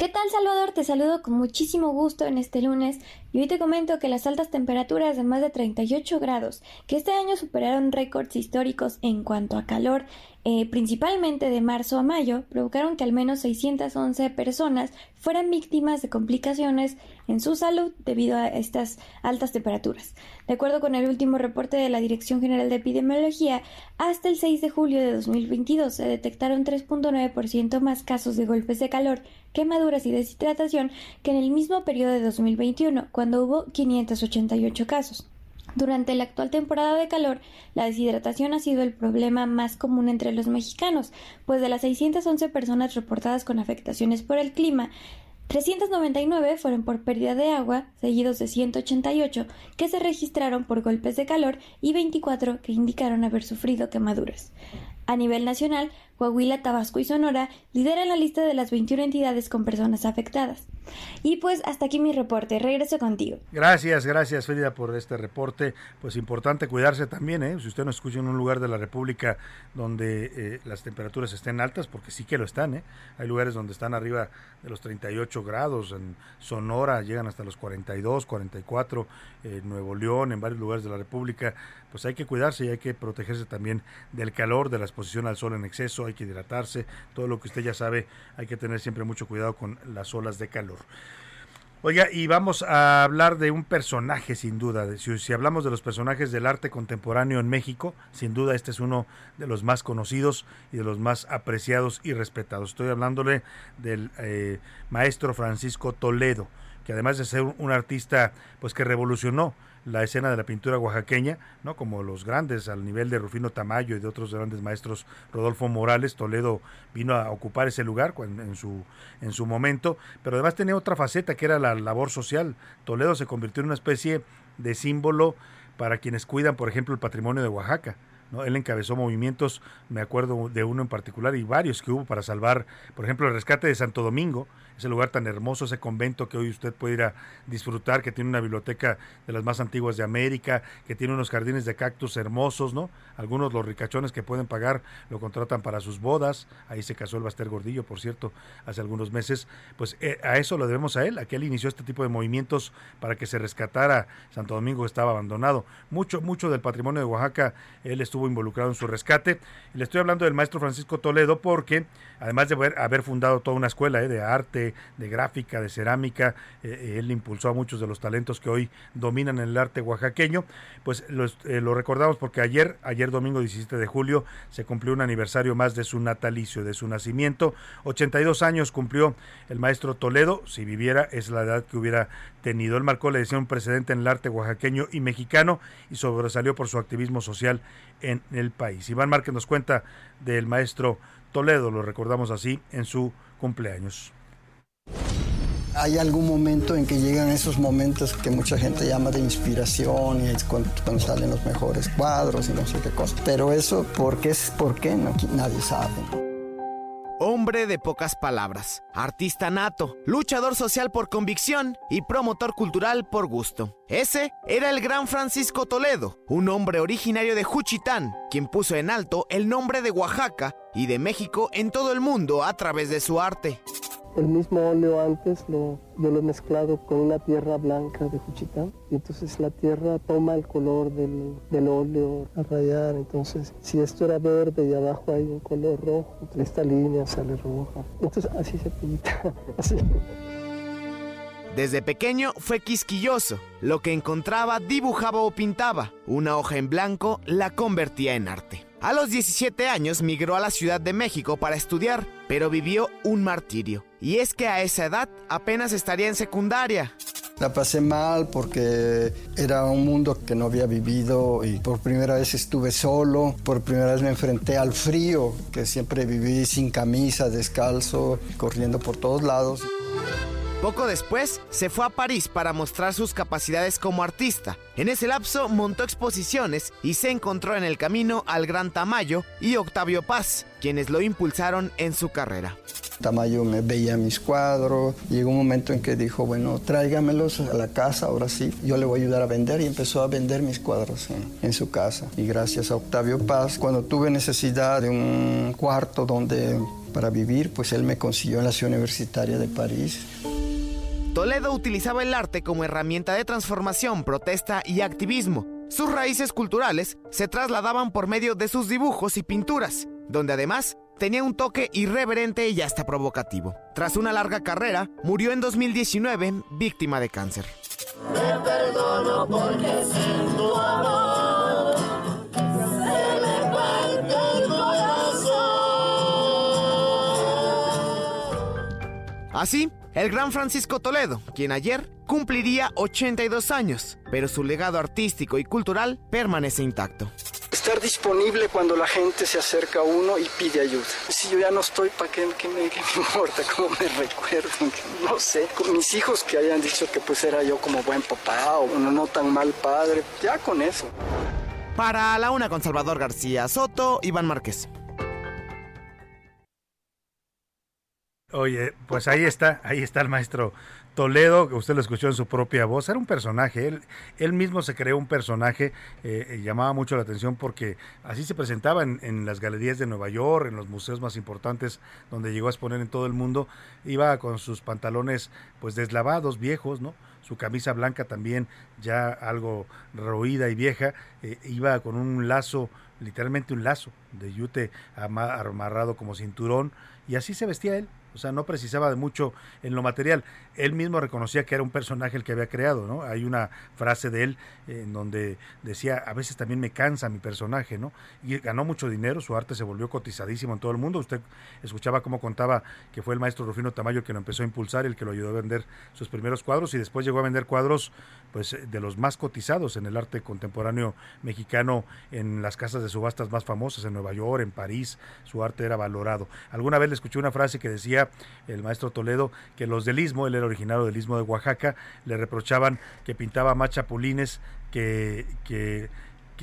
¿Qué tal Salvador? Te saludo con muchísimo gusto en este lunes y hoy te comento que las altas temperaturas de más de 38 grados, que este año superaron récords históricos en cuanto a calor, eh, principalmente de marzo a mayo, provocaron que al menos 611 personas fueran víctimas de complicaciones en su salud debido a estas altas temperaturas. De acuerdo con el último reporte de la Dirección General de Epidemiología, hasta el 6 de julio de 2022 se detectaron 3.9% más casos de golpes de calor, quemaduras y deshidratación que en el mismo periodo de 2021, cuando hubo 588 casos. Durante la actual temporada de calor, la deshidratación ha sido el problema más común entre los mexicanos, pues de las 611 personas reportadas con afectaciones por el clima, 399 fueron por pérdida de agua, seguidos de 188 que se registraron por golpes de calor y 24 que indicaron haber sufrido quemaduras. A nivel nacional, Coahuila, Tabasco y Sonora lideran la lista de las 21 entidades con personas afectadas. Y pues hasta aquí mi reporte, regreso contigo. Gracias, gracias Frida por este reporte. Pues importante cuidarse también, ¿eh? si usted nos escucha en un lugar de la República donde eh, las temperaturas estén altas, porque sí que lo están, ¿eh? hay lugares donde están arriba de los 38 grados, en Sonora llegan hasta los 42, 44, en Nuevo León, en varios lugares de la República, pues hay que cuidarse y hay que protegerse también del calor, de la exposición al sol en exceso, hay que hidratarse, todo lo que usted ya sabe, hay que tener siempre mucho cuidado con las olas de calor. Oiga, y vamos a hablar de un personaje sin duda. Si, hablamos de los personajes del arte contemporáneo en México, sin duda este es uno de los más conocidos y de los más apreciados y respetados. Estoy hablándole del eh, maestro Francisco Toledo, que además de ser un artista pues que revolucionó la escena de la pintura oaxaqueña, ¿no? como los grandes al nivel de Rufino Tamayo y de otros grandes maestros, Rodolfo Morales, Toledo vino a ocupar ese lugar en su, en su momento, pero además tenía otra faceta que era la labor social. Toledo se convirtió en una especie de símbolo para quienes cuidan, por ejemplo, el patrimonio de Oaxaca. ¿no? Él encabezó movimientos, me acuerdo de uno en particular y varios que hubo para salvar, por ejemplo, el rescate de Santo Domingo, ese lugar tan hermoso, ese convento que hoy usted puede ir a disfrutar, que tiene una biblioteca de las más antiguas de América, que tiene unos jardines de cactus hermosos, ¿no? Algunos los ricachones que pueden pagar lo contratan para sus bodas, ahí se casó el Baster Gordillo, por cierto, hace algunos meses, pues eh, a eso lo debemos a él, a que él inició este tipo de movimientos para que se rescatara Santo Domingo que estaba abandonado. Mucho, mucho del patrimonio de Oaxaca, él estuvo involucrado en su rescate. Y le estoy hablando del maestro Francisco Toledo porque, además de haber, fundado toda una escuela eh, de arte, de, gráfica, de cerámica. Eh, eh, él impulsó a muchos de los talentos que hoy dominan el arte oaxaqueño. Pues lo recordamos porque ayer, ayer domingo 17 de julio, se cumplió un aniversario más de su natalicio, de su nacimiento. 82 años cumplió el maestro Toledo. Si viviera, es la edad que hubiera tenido. Él marcó, le decía, un precedente en el arte oaxaqueño y mexicano y sobresalió por su activismo social en el país. Iván Márquez nos cuenta del maestro Toledo, lo recordamos así, en su cumpleaños. Hay algún momento en que llegan esos momentos que mucha gente llama de inspiración y es cuando, salen los mejores cuadros y no sé qué cosa. Pero eso, ¿por qué? ¿Por qué? Nadie sabe. Hombre de pocas palabras, artista nato, luchador social por convicción y promotor cultural por gusto. Ese era el gran Francisco Toledo, un hombre originario de Juchitán, quien puso en alto el nombre de Oaxaca y de México en todo el mundo a través de su arte. El mismo óleo antes lo, yo lo he mezclado con una tierra blanca de Juchitán y entonces la tierra toma el color del, del, óleo a rayar. Entonces, si esto era verde y abajo hay un color rojo, esta línea sale roja. Entonces así se pinta. Desde pequeño fue quisquilloso. Lo que encontraba dibujaba o pintaba. Una hoja en blanco la convertía en arte. A los 17 años migró a la Ciudad de México para estudiar, pero vivió un martirio. Y es que a esa edad apenas estaría en secundaria. La pasé mal porque era un mundo que no había vivido y por primera vez estuve solo, por primera vez me enfrenté al frío, que siempre viví sin camisa, descalzo, corriendo por todos lados. Poco después, se fue a París para mostrar sus capacidades como artista. En ese lapso montó exposiciones y se encontró en el camino al gran Tamayo y Octavio Paz, quienes lo impulsaron en su carrera. Tamayo me veía mis cuadros, llegó un momento en que dijo, bueno, tráigamelos a la casa, ahora sí, yo le voy a ayudar a vender y empezó a vender mis cuadros en, en su casa. Y gracias a Octavio Paz, cuando tuve necesidad de un cuarto donde para vivir, pues él me consiguió en la ciudad universitaria de París. Toledo utilizaba el arte como herramienta de transformación, protesta y activismo. Sus raíces culturales se trasladaban por medio de sus dibujos y pinturas, donde además tenía un toque irreverente y hasta provocativo. Tras una larga carrera, murió en 2019 víctima de cáncer. perdono porque sin tu amor se me Así, el gran Francisco Toledo, quien ayer cumpliría 82 años, pero su legado artístico y cultural permanece intacto. Estar disponible cuando la gente se acerca a uno y pide ayuda. Si yo ya no estoy, ¿para qué, me, importa cómo me recuerdan? No sé, con mis hijos que hayan dicho que pues era yo como buen papá o no, no tan mal padre, ya con eso. Para la una con Salvador García Soto, Iván Márquez. Oye, pues ahí está, ahí está el maestro Toledo, que usted lo escuchó en su propia voz, era un personaje, él, él mismo se creó un personaje, eh, llamaba mucho la atención porque así se presentaba en, las galerías de Nueva York, en los museos más importantes donde llegó a exponer en todo el mundo, iba con sus pantalones pues deslavados, viejos, ¿no? Su camisa blanca también ya algo roída y vieja, eh, iba con un lazo, literalmente un lazo de yute amarrado como cinturón, y así se vestía él, o sea, no precisaba de mucho en lo material. Él mismo reconocía que era un personaje el que había creado, ¿no? Hay una frase de él en donde decía, a veces también me cansa mi personaje, ¿no? Y ganó mucho dinero, su arte se volvió cotizadísimo en todo el mundo. Usted escuchaba cómo contaba que fue el maestro Rufino Tamayo que lo empezó a impulsar, el que lo ayudó a vender sus primeros cuadros y después llegó a vender cuadros pues de los más cotizados en el arte contemporáneo mexicano en las casas de subastas más famosas en Nueva York, en París, su arte era valorado. Alguna vez le escuché una frase que decía el maestro Toledo que los del Istmo, él era originario del Istmo de Oaxaca, le reprochaban que pintaba más chapulines que, que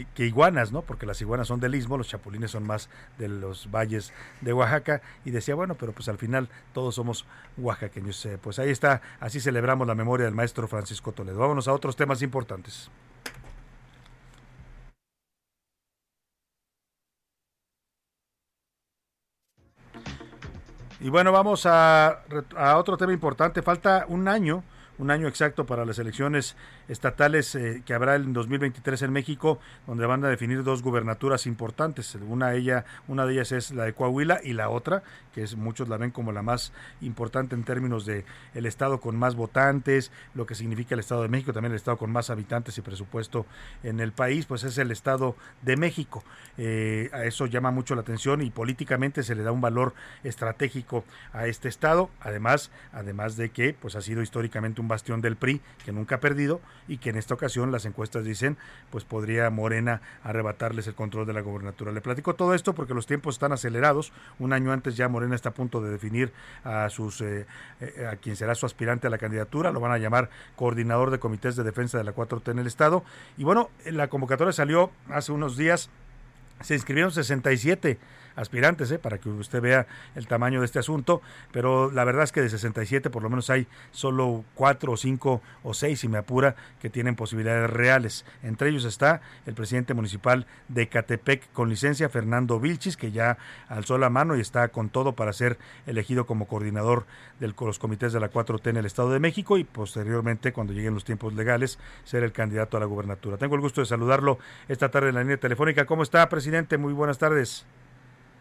que, iguanas, ¿no? Porque las iguanas son del istmo, los chapulines son más de los valles de Oaxaca. Y decía, bueno, pero pues al final todos somos oaxaqueños. Eh, pues ahí está, así celebramos la memoria del maestro Francisco Toledo. Vámonos a otros temas importantes. Y bueno, vamos a, a otro tema importante. Falta un año un año exacto para las elecciones estatales eh, que habrá en 2023 en México, donde van a definir dos gubernaturas importantes. Una, ella, una de ellas es la de Coahuila y la otra, que es, muchos la ven como la más importante en términos de el estado con más votantes, lo que significa el Estado de México, también el estado con más habitantes y presupuesto en el país, pues es el Estado de México. Eh, a eso llama mucho la atención y políticamente se le da un valor estratégico a este estado, además, además de que pues ha sido históricamente un bastión del PRI que nunca ha perdido y que en esta ocasión las encuestas dicen pues podría Morena arrebatarles el control de la gobernatura. Le platico todo esto porque los tiempos están acelerados. Un año antes ya Morena está a punto de definir a sus eh, eh, a quien será su aspirante a la candidatura, lo van a llamar coordinador de comités de defensa de la 4T en el estado. Y bueno, la convocatoria salió hace unos días, se inscribieron 67 aspirantes, ¿eh? para que usted vea el tamaño de este asunto, pero la verdad es que de 67 por lo menos hay solo 4 o 5 o 6, si me apura, que tienen posibilidades reales. Entre ellos está el presidente municipal de Catepec con licencia, Fernando Vilchis, que ya alzó la mano y está con todo para ser elegido como coordinador de los comités de la 4T en el Estado de México y posteriormente, cuando lleguen los tiempos legales, ser el candidato a la gubernatura. Tengo el gusto de saludarlo esta tarde en la línea telefónica. ¿Cómo está, presidente? Muy buenas tardes.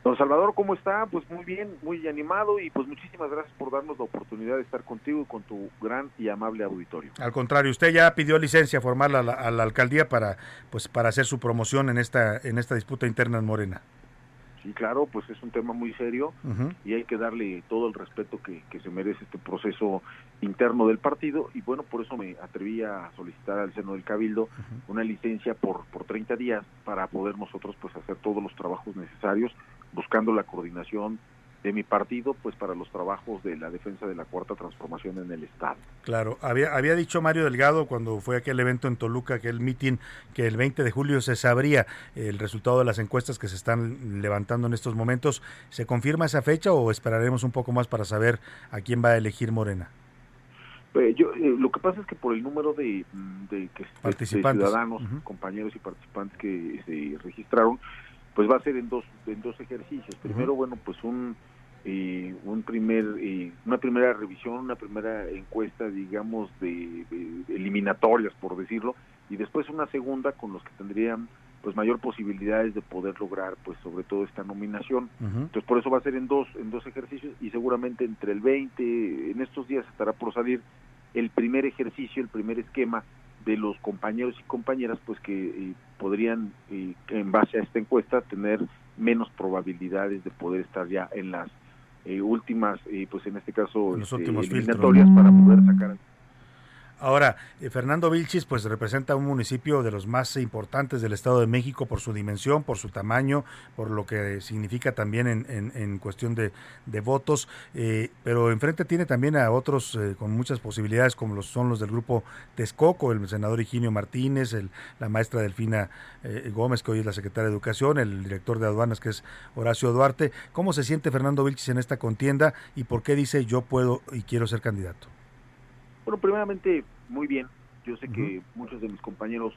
Don Salvador, ¿cómo está? Pues muy bien, muy animado y pues muchísimas gracias por darnos la oportunidad de estar contigo y con tu gran y amable auditorio. Al contrario, usted ya pidió licencia formal a la, alcaldía para pues para hacer su promoción en esta en esta disputa interna en Morena. Sí, claro, pues es un tema muy serio y hay que darle todo el respeto que, se merece este proceso interno del partido. Y bueno, por eso me atreví a solicitar al seno del Cabildo una licencia por, por 30 días para poder nosotros pues hacer todos los trabajos necesarios buscando la coordinación de mi partido pues para los trabajos de la defensa de la cuarta transformación en el estado. Claro, había, había dicho Mario Delgado cuando fue aquel evento en Toluca, aquel meeting, que el 20 de julio se sabría el resultado de las encuestas que se están levantando en estos momentos. ¿Se confirma esa fecha o esperaremos un poco más para saber a quién va a elegir Morena? Pues, yo, eh, lo que pasa es que por el número de, de, ciudadanos, compañeros y participantes que se registraron, pues va a ser en dos en dos ejercicios. Primero bueno pues un eh, un primer eh, una primera revisión una primera encuesta digamos de, eliminatorias por decirlo y después una segunda con los que tendrían pues mayor posibilidades de poder lograr pues sobre todo esta nominación. Entonces por eso va a ser en dos en dos ejercicios y seguramente entre el 20 en estos días estará por salir el primer ejercicio el primer esquema de los compañeros y compañeras pues que eh, podrían eh, en base a esta encuesta tener menos probabilidades de poder estar ya en las eh, últimas pues en este caso este, eliminatorias para poder sacar Ahora, eh, Fernando Vilchis pues representa un municipio de los más importantes del Estado de México por su dimensión, por su tamaño, por lo que significa también en, cuestión de, votos, eh, pero enfrente tiene también a otros eh, con muchas posibilidades como los son los del grupo Texcoco, el senador Higinio Martínez, el, la maestra Delfina Gómez, que hoy es la secretaria de Educación, el director de aduanas, que es Horacio Duarte. ¿Cómo se siente Fernando Vilchis en esta contienda y por qué dice yo puedo y quiero ser candidato? Bueno, primeramente, muy bien. Yo sé que muchos de mis compañeros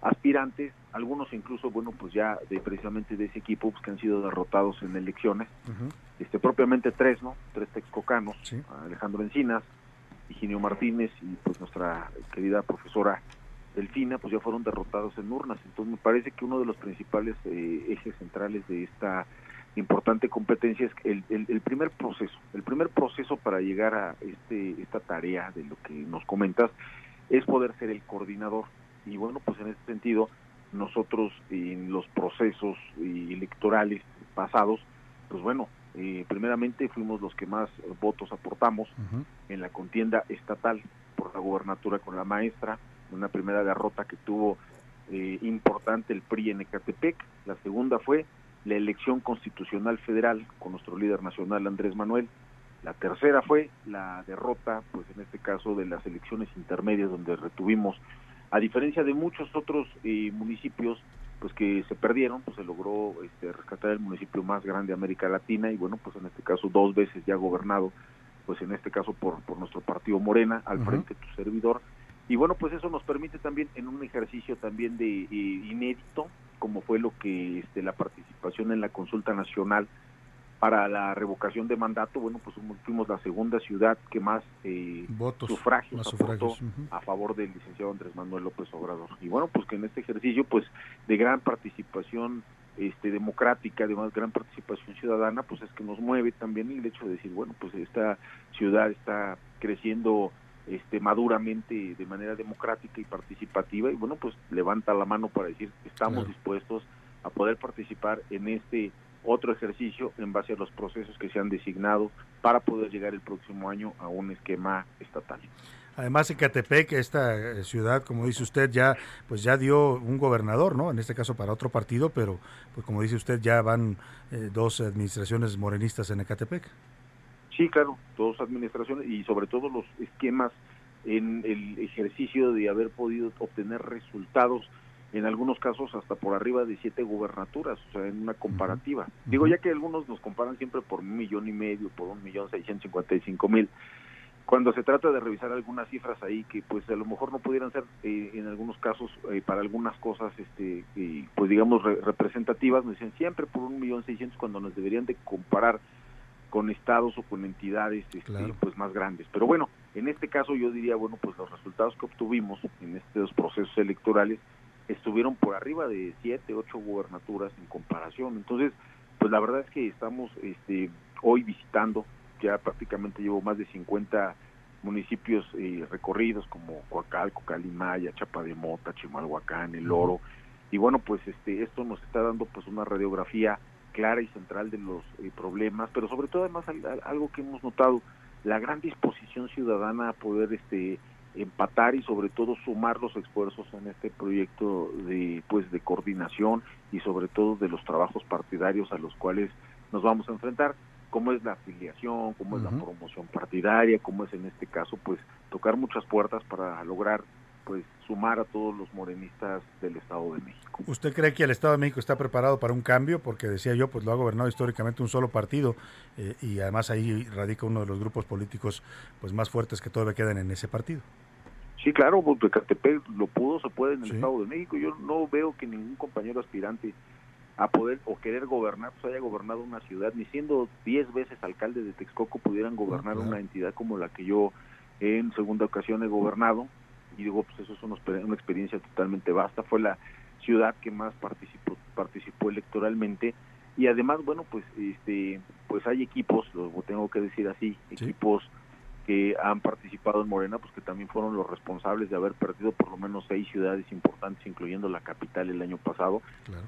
aspirantes, algunos incluso, bueno, pues ya de precisamente de ese equipo, pues que han sido derrotados en elecciones, este propiamente tres, ¿no? Tres texcocanos, Alejandro Encinas, Higinio Martínez y pues nuestra querida profesora Delfina, pues ya fueron derrotados en urnas. Entonces me parece que uno de los principales eh, ejes centrales de esta importante competencia es el, el, primer proceso. El primer proceso para llegar a este, esta tarea de lo que nos comentas es poder ser el coordinador. Y bueno, pues en este sentido, nosotros en los procesos electorales pasados, pues bueno, eh, primeramente fuimos los que más votos aportamos en la contienda estatal por la gobernatura con la maestra, una primera derrota que tuvo eh, importante el PRI en Ecatepec, la segunda fue la elección constitucional federal con nuestro líder nacional Andrés Manuel. La tercera fue la derrota, pues en este caso de las elecciones intermedias donde retuvimos, a diferencia de muchos otros eh, municipios, pues que se perdieron, pues se logró este, rescatar el municipio más grande de América Latina y bueno, pues en este caso dos veces ya gobernado, pues en este caso por, por nuestro partido Morena, al frente de tu servidor. Y bueno, pues eso nos permite también en un ejercicio también de eh, inédito, como fue lo que este, la participación en la consulta nacional para la revocación de mandato, bueno, pues fuimos la segunda ciudad que más eh, votos sufragios, aportó a favor del licenciado Andrés Manuel López Obrador. Y bueno, pues que en este ejercicio, pues de gran participación este, democrática, de gran participación ciudadana, pues es que nos mueve también el hecho de decir, bueno, pues esta ciudad está creciendo este, maduramente de manera democrática y participativa y bueno pues levanta la mano para decir estamos dispuestos a poder participar en este otro ejercicio en base a los procesos que se han designado para poder llegar el próximo año a un esquema estatal. Además, Ecatepec, esta eh, ciudad, como dice usted, ya pues ya dio un gobernador, ¿no? En este caso para otro partido, pero pues como dice usted, ya van eh, dos administraciones morenistas en Ecatepec. Sí, claro, dos administraciones y sobre todo los esquemas en el ejercicio de haber podido obtener resultados en algunos casos hasta por arriba de siete gubernaturas, o sea, en una comparativa. Digo, ya que algunos nos comparan siempre por un millón y medio, por un millón seiscientos cincuenta y cinco mil, cuando se trata de revisar algunas cifras ahí que pues a lo mejor no pudieran ser eh, en algunos casos eh, para algunas cosas este pues digamos representativas nos dicen siempre por un millón seiscientos cuando nos deberían de comparar con estados o con entidades este, pues más grandes. Pero bueno, en este caso yo diría, bueno, pues los resultados que obtuvimos en estos procesos electorales estuvieron por arriba de siete, ocho gubernaturas en comparación. Entonces, pues la verdad es que estamos este, hoy visitando, ya prácticamente llevo más de 50 municipios eh, recorridos como Coacalco, Calimaya, Chapa de Mota, Chimalhuacán, El Oro. Y bueno, pues este esto nos está dando pues una radiografía clara y central de los eh, problemas, pero sobre todo además algo que hemos notado, la gran disposición ciudadana a poder este empatar y sobre todo sumar los esfuerzos en este proyecto de pues de coordinación y sobre todo de los trabajos partidarios a los cuales nos vamos a enfrentar como es la afiliación, como es la promoción partidaria, como es en este caso pues tocar muchas puertas para lograr pues sumar a todos los morenistas del Estado de México. ¿Usted cree que el Estado de México está preparado para un cambio? Porque decía yo, pues lo ha gobernado históricamente un solo partido eh, y además ahí radica uno de los grupos políticos pues más fuertes que todavía quedan en ese partido. Sí, claro, porque Catepec lo pudo, se puede en el Estado de México. Yo no veo que ningún compañero aspirante a poder o querer gobernar, pues haya gobernado una ciudad, ni siendo diez veces alcalde de Texcoco pudieran gobernar una entidad como la que yo en segunda ocasión he gobernado y digo, pues eso es una, una experiencia totalmente vasta, fue la ciudad que más participó, participó electoralmente. Y además, bueno, pues este pues hay equipos, lo tengo que decir así, equipos que han participado en Morena, pues que también fueron los responsables de haber perdido por lo menos seis ciudades importantes, incluyendo la capital el año pasado,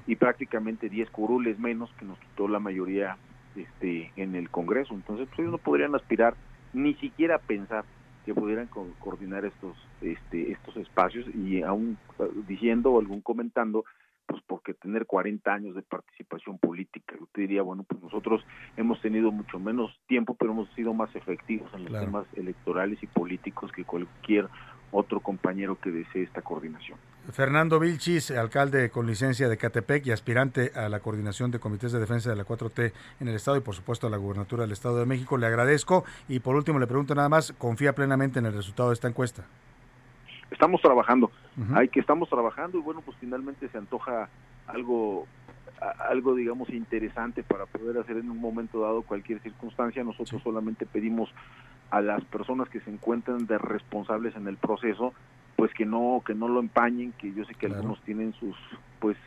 y prácticamente diez curules menos que nos quitó la mayoría este en el Congreso. Entonces, pues ellos no podrían aspirar ni siquiera pensar que pudieran coordinar estos este, estos espacios y aún eh, diciendo o algún comentando pues porque tener 40 años de participación política, yo te diría, bueno, pues nosotros hemos tenido mucho menos tiempo, pero hemos sido más efectivos en los temas electorales y políticos que cualquier otro compañero que desee esta coordinación. Fernando Vilchis, alcalde con licencia de Catepec y aspirante a la coordinación de comités de defensa de la 4T en el Estado y por supuesto a la gubernatura del Estado de México, le agradezco y por último le pregunto nada más, ¿confía plenamente en el resultado de esta encuesta? Estamos trabajando, hay que estamos trabajando y bueno, pues finalmente se antoja algo algo digamos interesante para poder hacer en un momento dado cualquier circunstancia. Nosotros solamente pedimos a las personas que se encuentran de responsables en el proceso, pues que no que no lo empañen, que yo sé que algunos tienen sus pues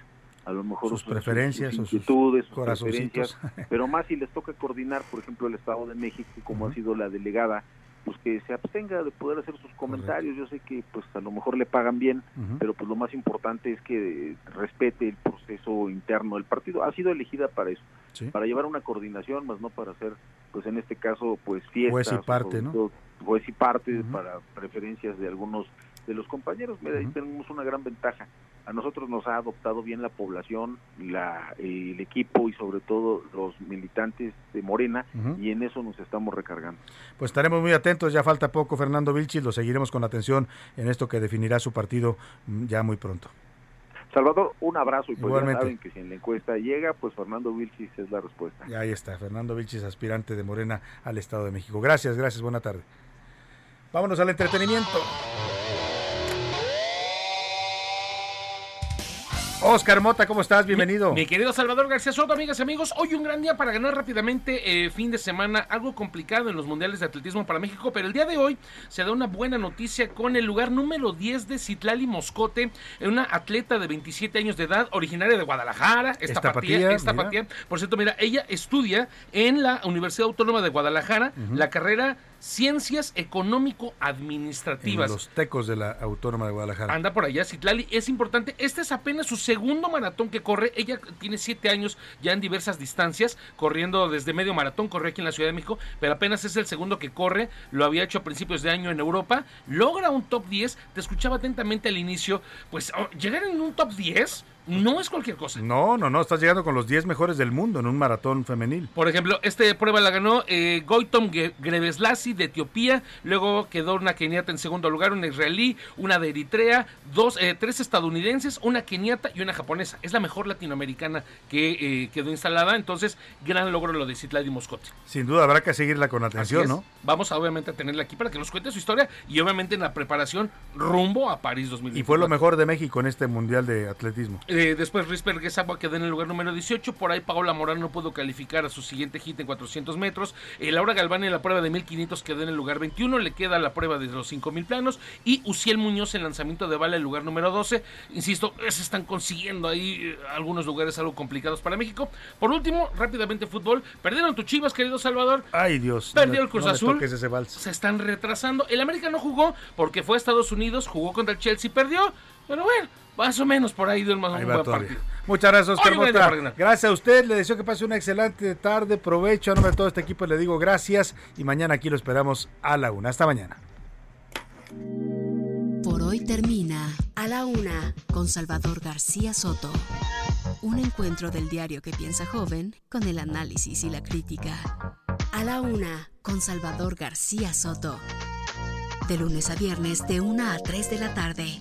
a lo mejor sus, preferencias, sus inquietudes, sus, preferencias, pero más si les toca coordinar, por ejemplo, el Estado de México, como ha sido la delegada, pues que se abstenga de poder hacer sus comentarios. Yo sé que pues a lo mejor le pagan bien, pero pues lo más importante es que respete el proceso interno del partido. Ha sido elegida para eso, para llevar una coordinación, más no para hacer, pues en este caso, pues fiestas. Juez y parte, ¿no? Juez y parte para preferencias de algunos de los compañeros. Mira, ahí tenemos una gran ventaja a nosotros nos ha adoptado bien la población, la, el equipo y sobre todo los militantes de Morena y en eso nos estamos recargando. Pues estaremos muy atentos, ya falta poco Fernando Vilchis, lo seguiremos con atención en esto que definirá su partido mm, ya muy pronto. Salvador, un abrazo y pues ya saben que si en la encuesta llega, pues Fernando Vilchis es la respuesta. Y ahí está, Fernando Vilchis, aspirante de Morena al Estado de México. Gracias, gracias, buena tarde. Vámonos al entretenimiento. Oscar Mota, ¿cómo estás? Bienvenido. Mi, querido Salvador García Soto, amigas y amigos, hoy un gran día para ganar rápidamente eh, fin de semana, algo complicado en los mundiales de atletismo para México, pero el día de hoy se da una buena noticia con el lugar número 10 de Citlali Moscote, una atleta de 27 años de edad, originaria de Guadalajara, esta patía, esta patía. Por cierto, mira, ella estudia en la Universidad Autónoma de Guadalajara la carrera Ciencias Económico-Administrativas. Los tecos de la Autónoma de Guadalajara. Anda por allá, Citlali. Es importante. Este es apenas su segundo maratón que corre. Ella tiene siete años ya en diversas distancias, corriendo desde medio maratón. Corre aquí en la Ciudad de México, pero apenas es el segundo que corre. Lo había hecho a principios de año en Europa. Logra un top 10. Te escuchaba atentamente al inicio. Pues oh, llegar en un top 10 no es cualquier cosa. No, no, no, estás llegando con los 10 mejores del mundo en un maratón femenil. Por ejemplo, esta prueba la ganó eh, Goitom Grebeslasi de Etiopía, luego quedó una keniata en segundo lugar, una israelí, una de Eritrea, dos, eh, tres estadounidenses, una keniata y una japonesa. Es la mejor latinoamericana que eh, quedó instalada, entonces gran logro lo de Citlali Moscote. Sin duda habrá que seguirla con atención, ¿no? Vamos a, obviamente a tenerla aquí para que nos cuente su historia y obviamente en la preparación rumbo a París 2024. Y fue lo mejor de México en este Mundial de Atletismo. Eh, después Risper Gesagua quedó en el lugar número 18. Por ahí Paola Morán no pudo calificar a su siguiente hit en 400 metros. Eh, Laura Galván en la prueba de 1500 quedó en el lugar 21. Le queda la prueba de los 5000 planos. Y Uciel Muñoz en lanzamiento de bala en el lugar número 12. Insisto, se están consiguiendo ahí eh, algunos lugares algo complicados para México. Por último, rápidamente fútbol. Perdieron tu chivas, querido Salvador. Ay, Dios. Perdió el Cruz Azul. Se están retrasando. El América no jugó porque fue a Estados Unidos, jugó contra el Chelsea, perdió. Pero bueno, más o menos por ahí el más un buen partido. Muchas gracias, Oscar Gracias a usted, le deseo que pase una excelente tarde, provecho. A nombre de todo este equipo le digo gracias y mañana aquí lo esperamos a la una. Hasta mañana. Por hoy termina A la Una con Salvador García Soto. Un encuentro del diario que piensa joven con el análisis y la crítica. A la Una con Salvador García Soto. De lunes a viernes de 1 a 3 de la tarde.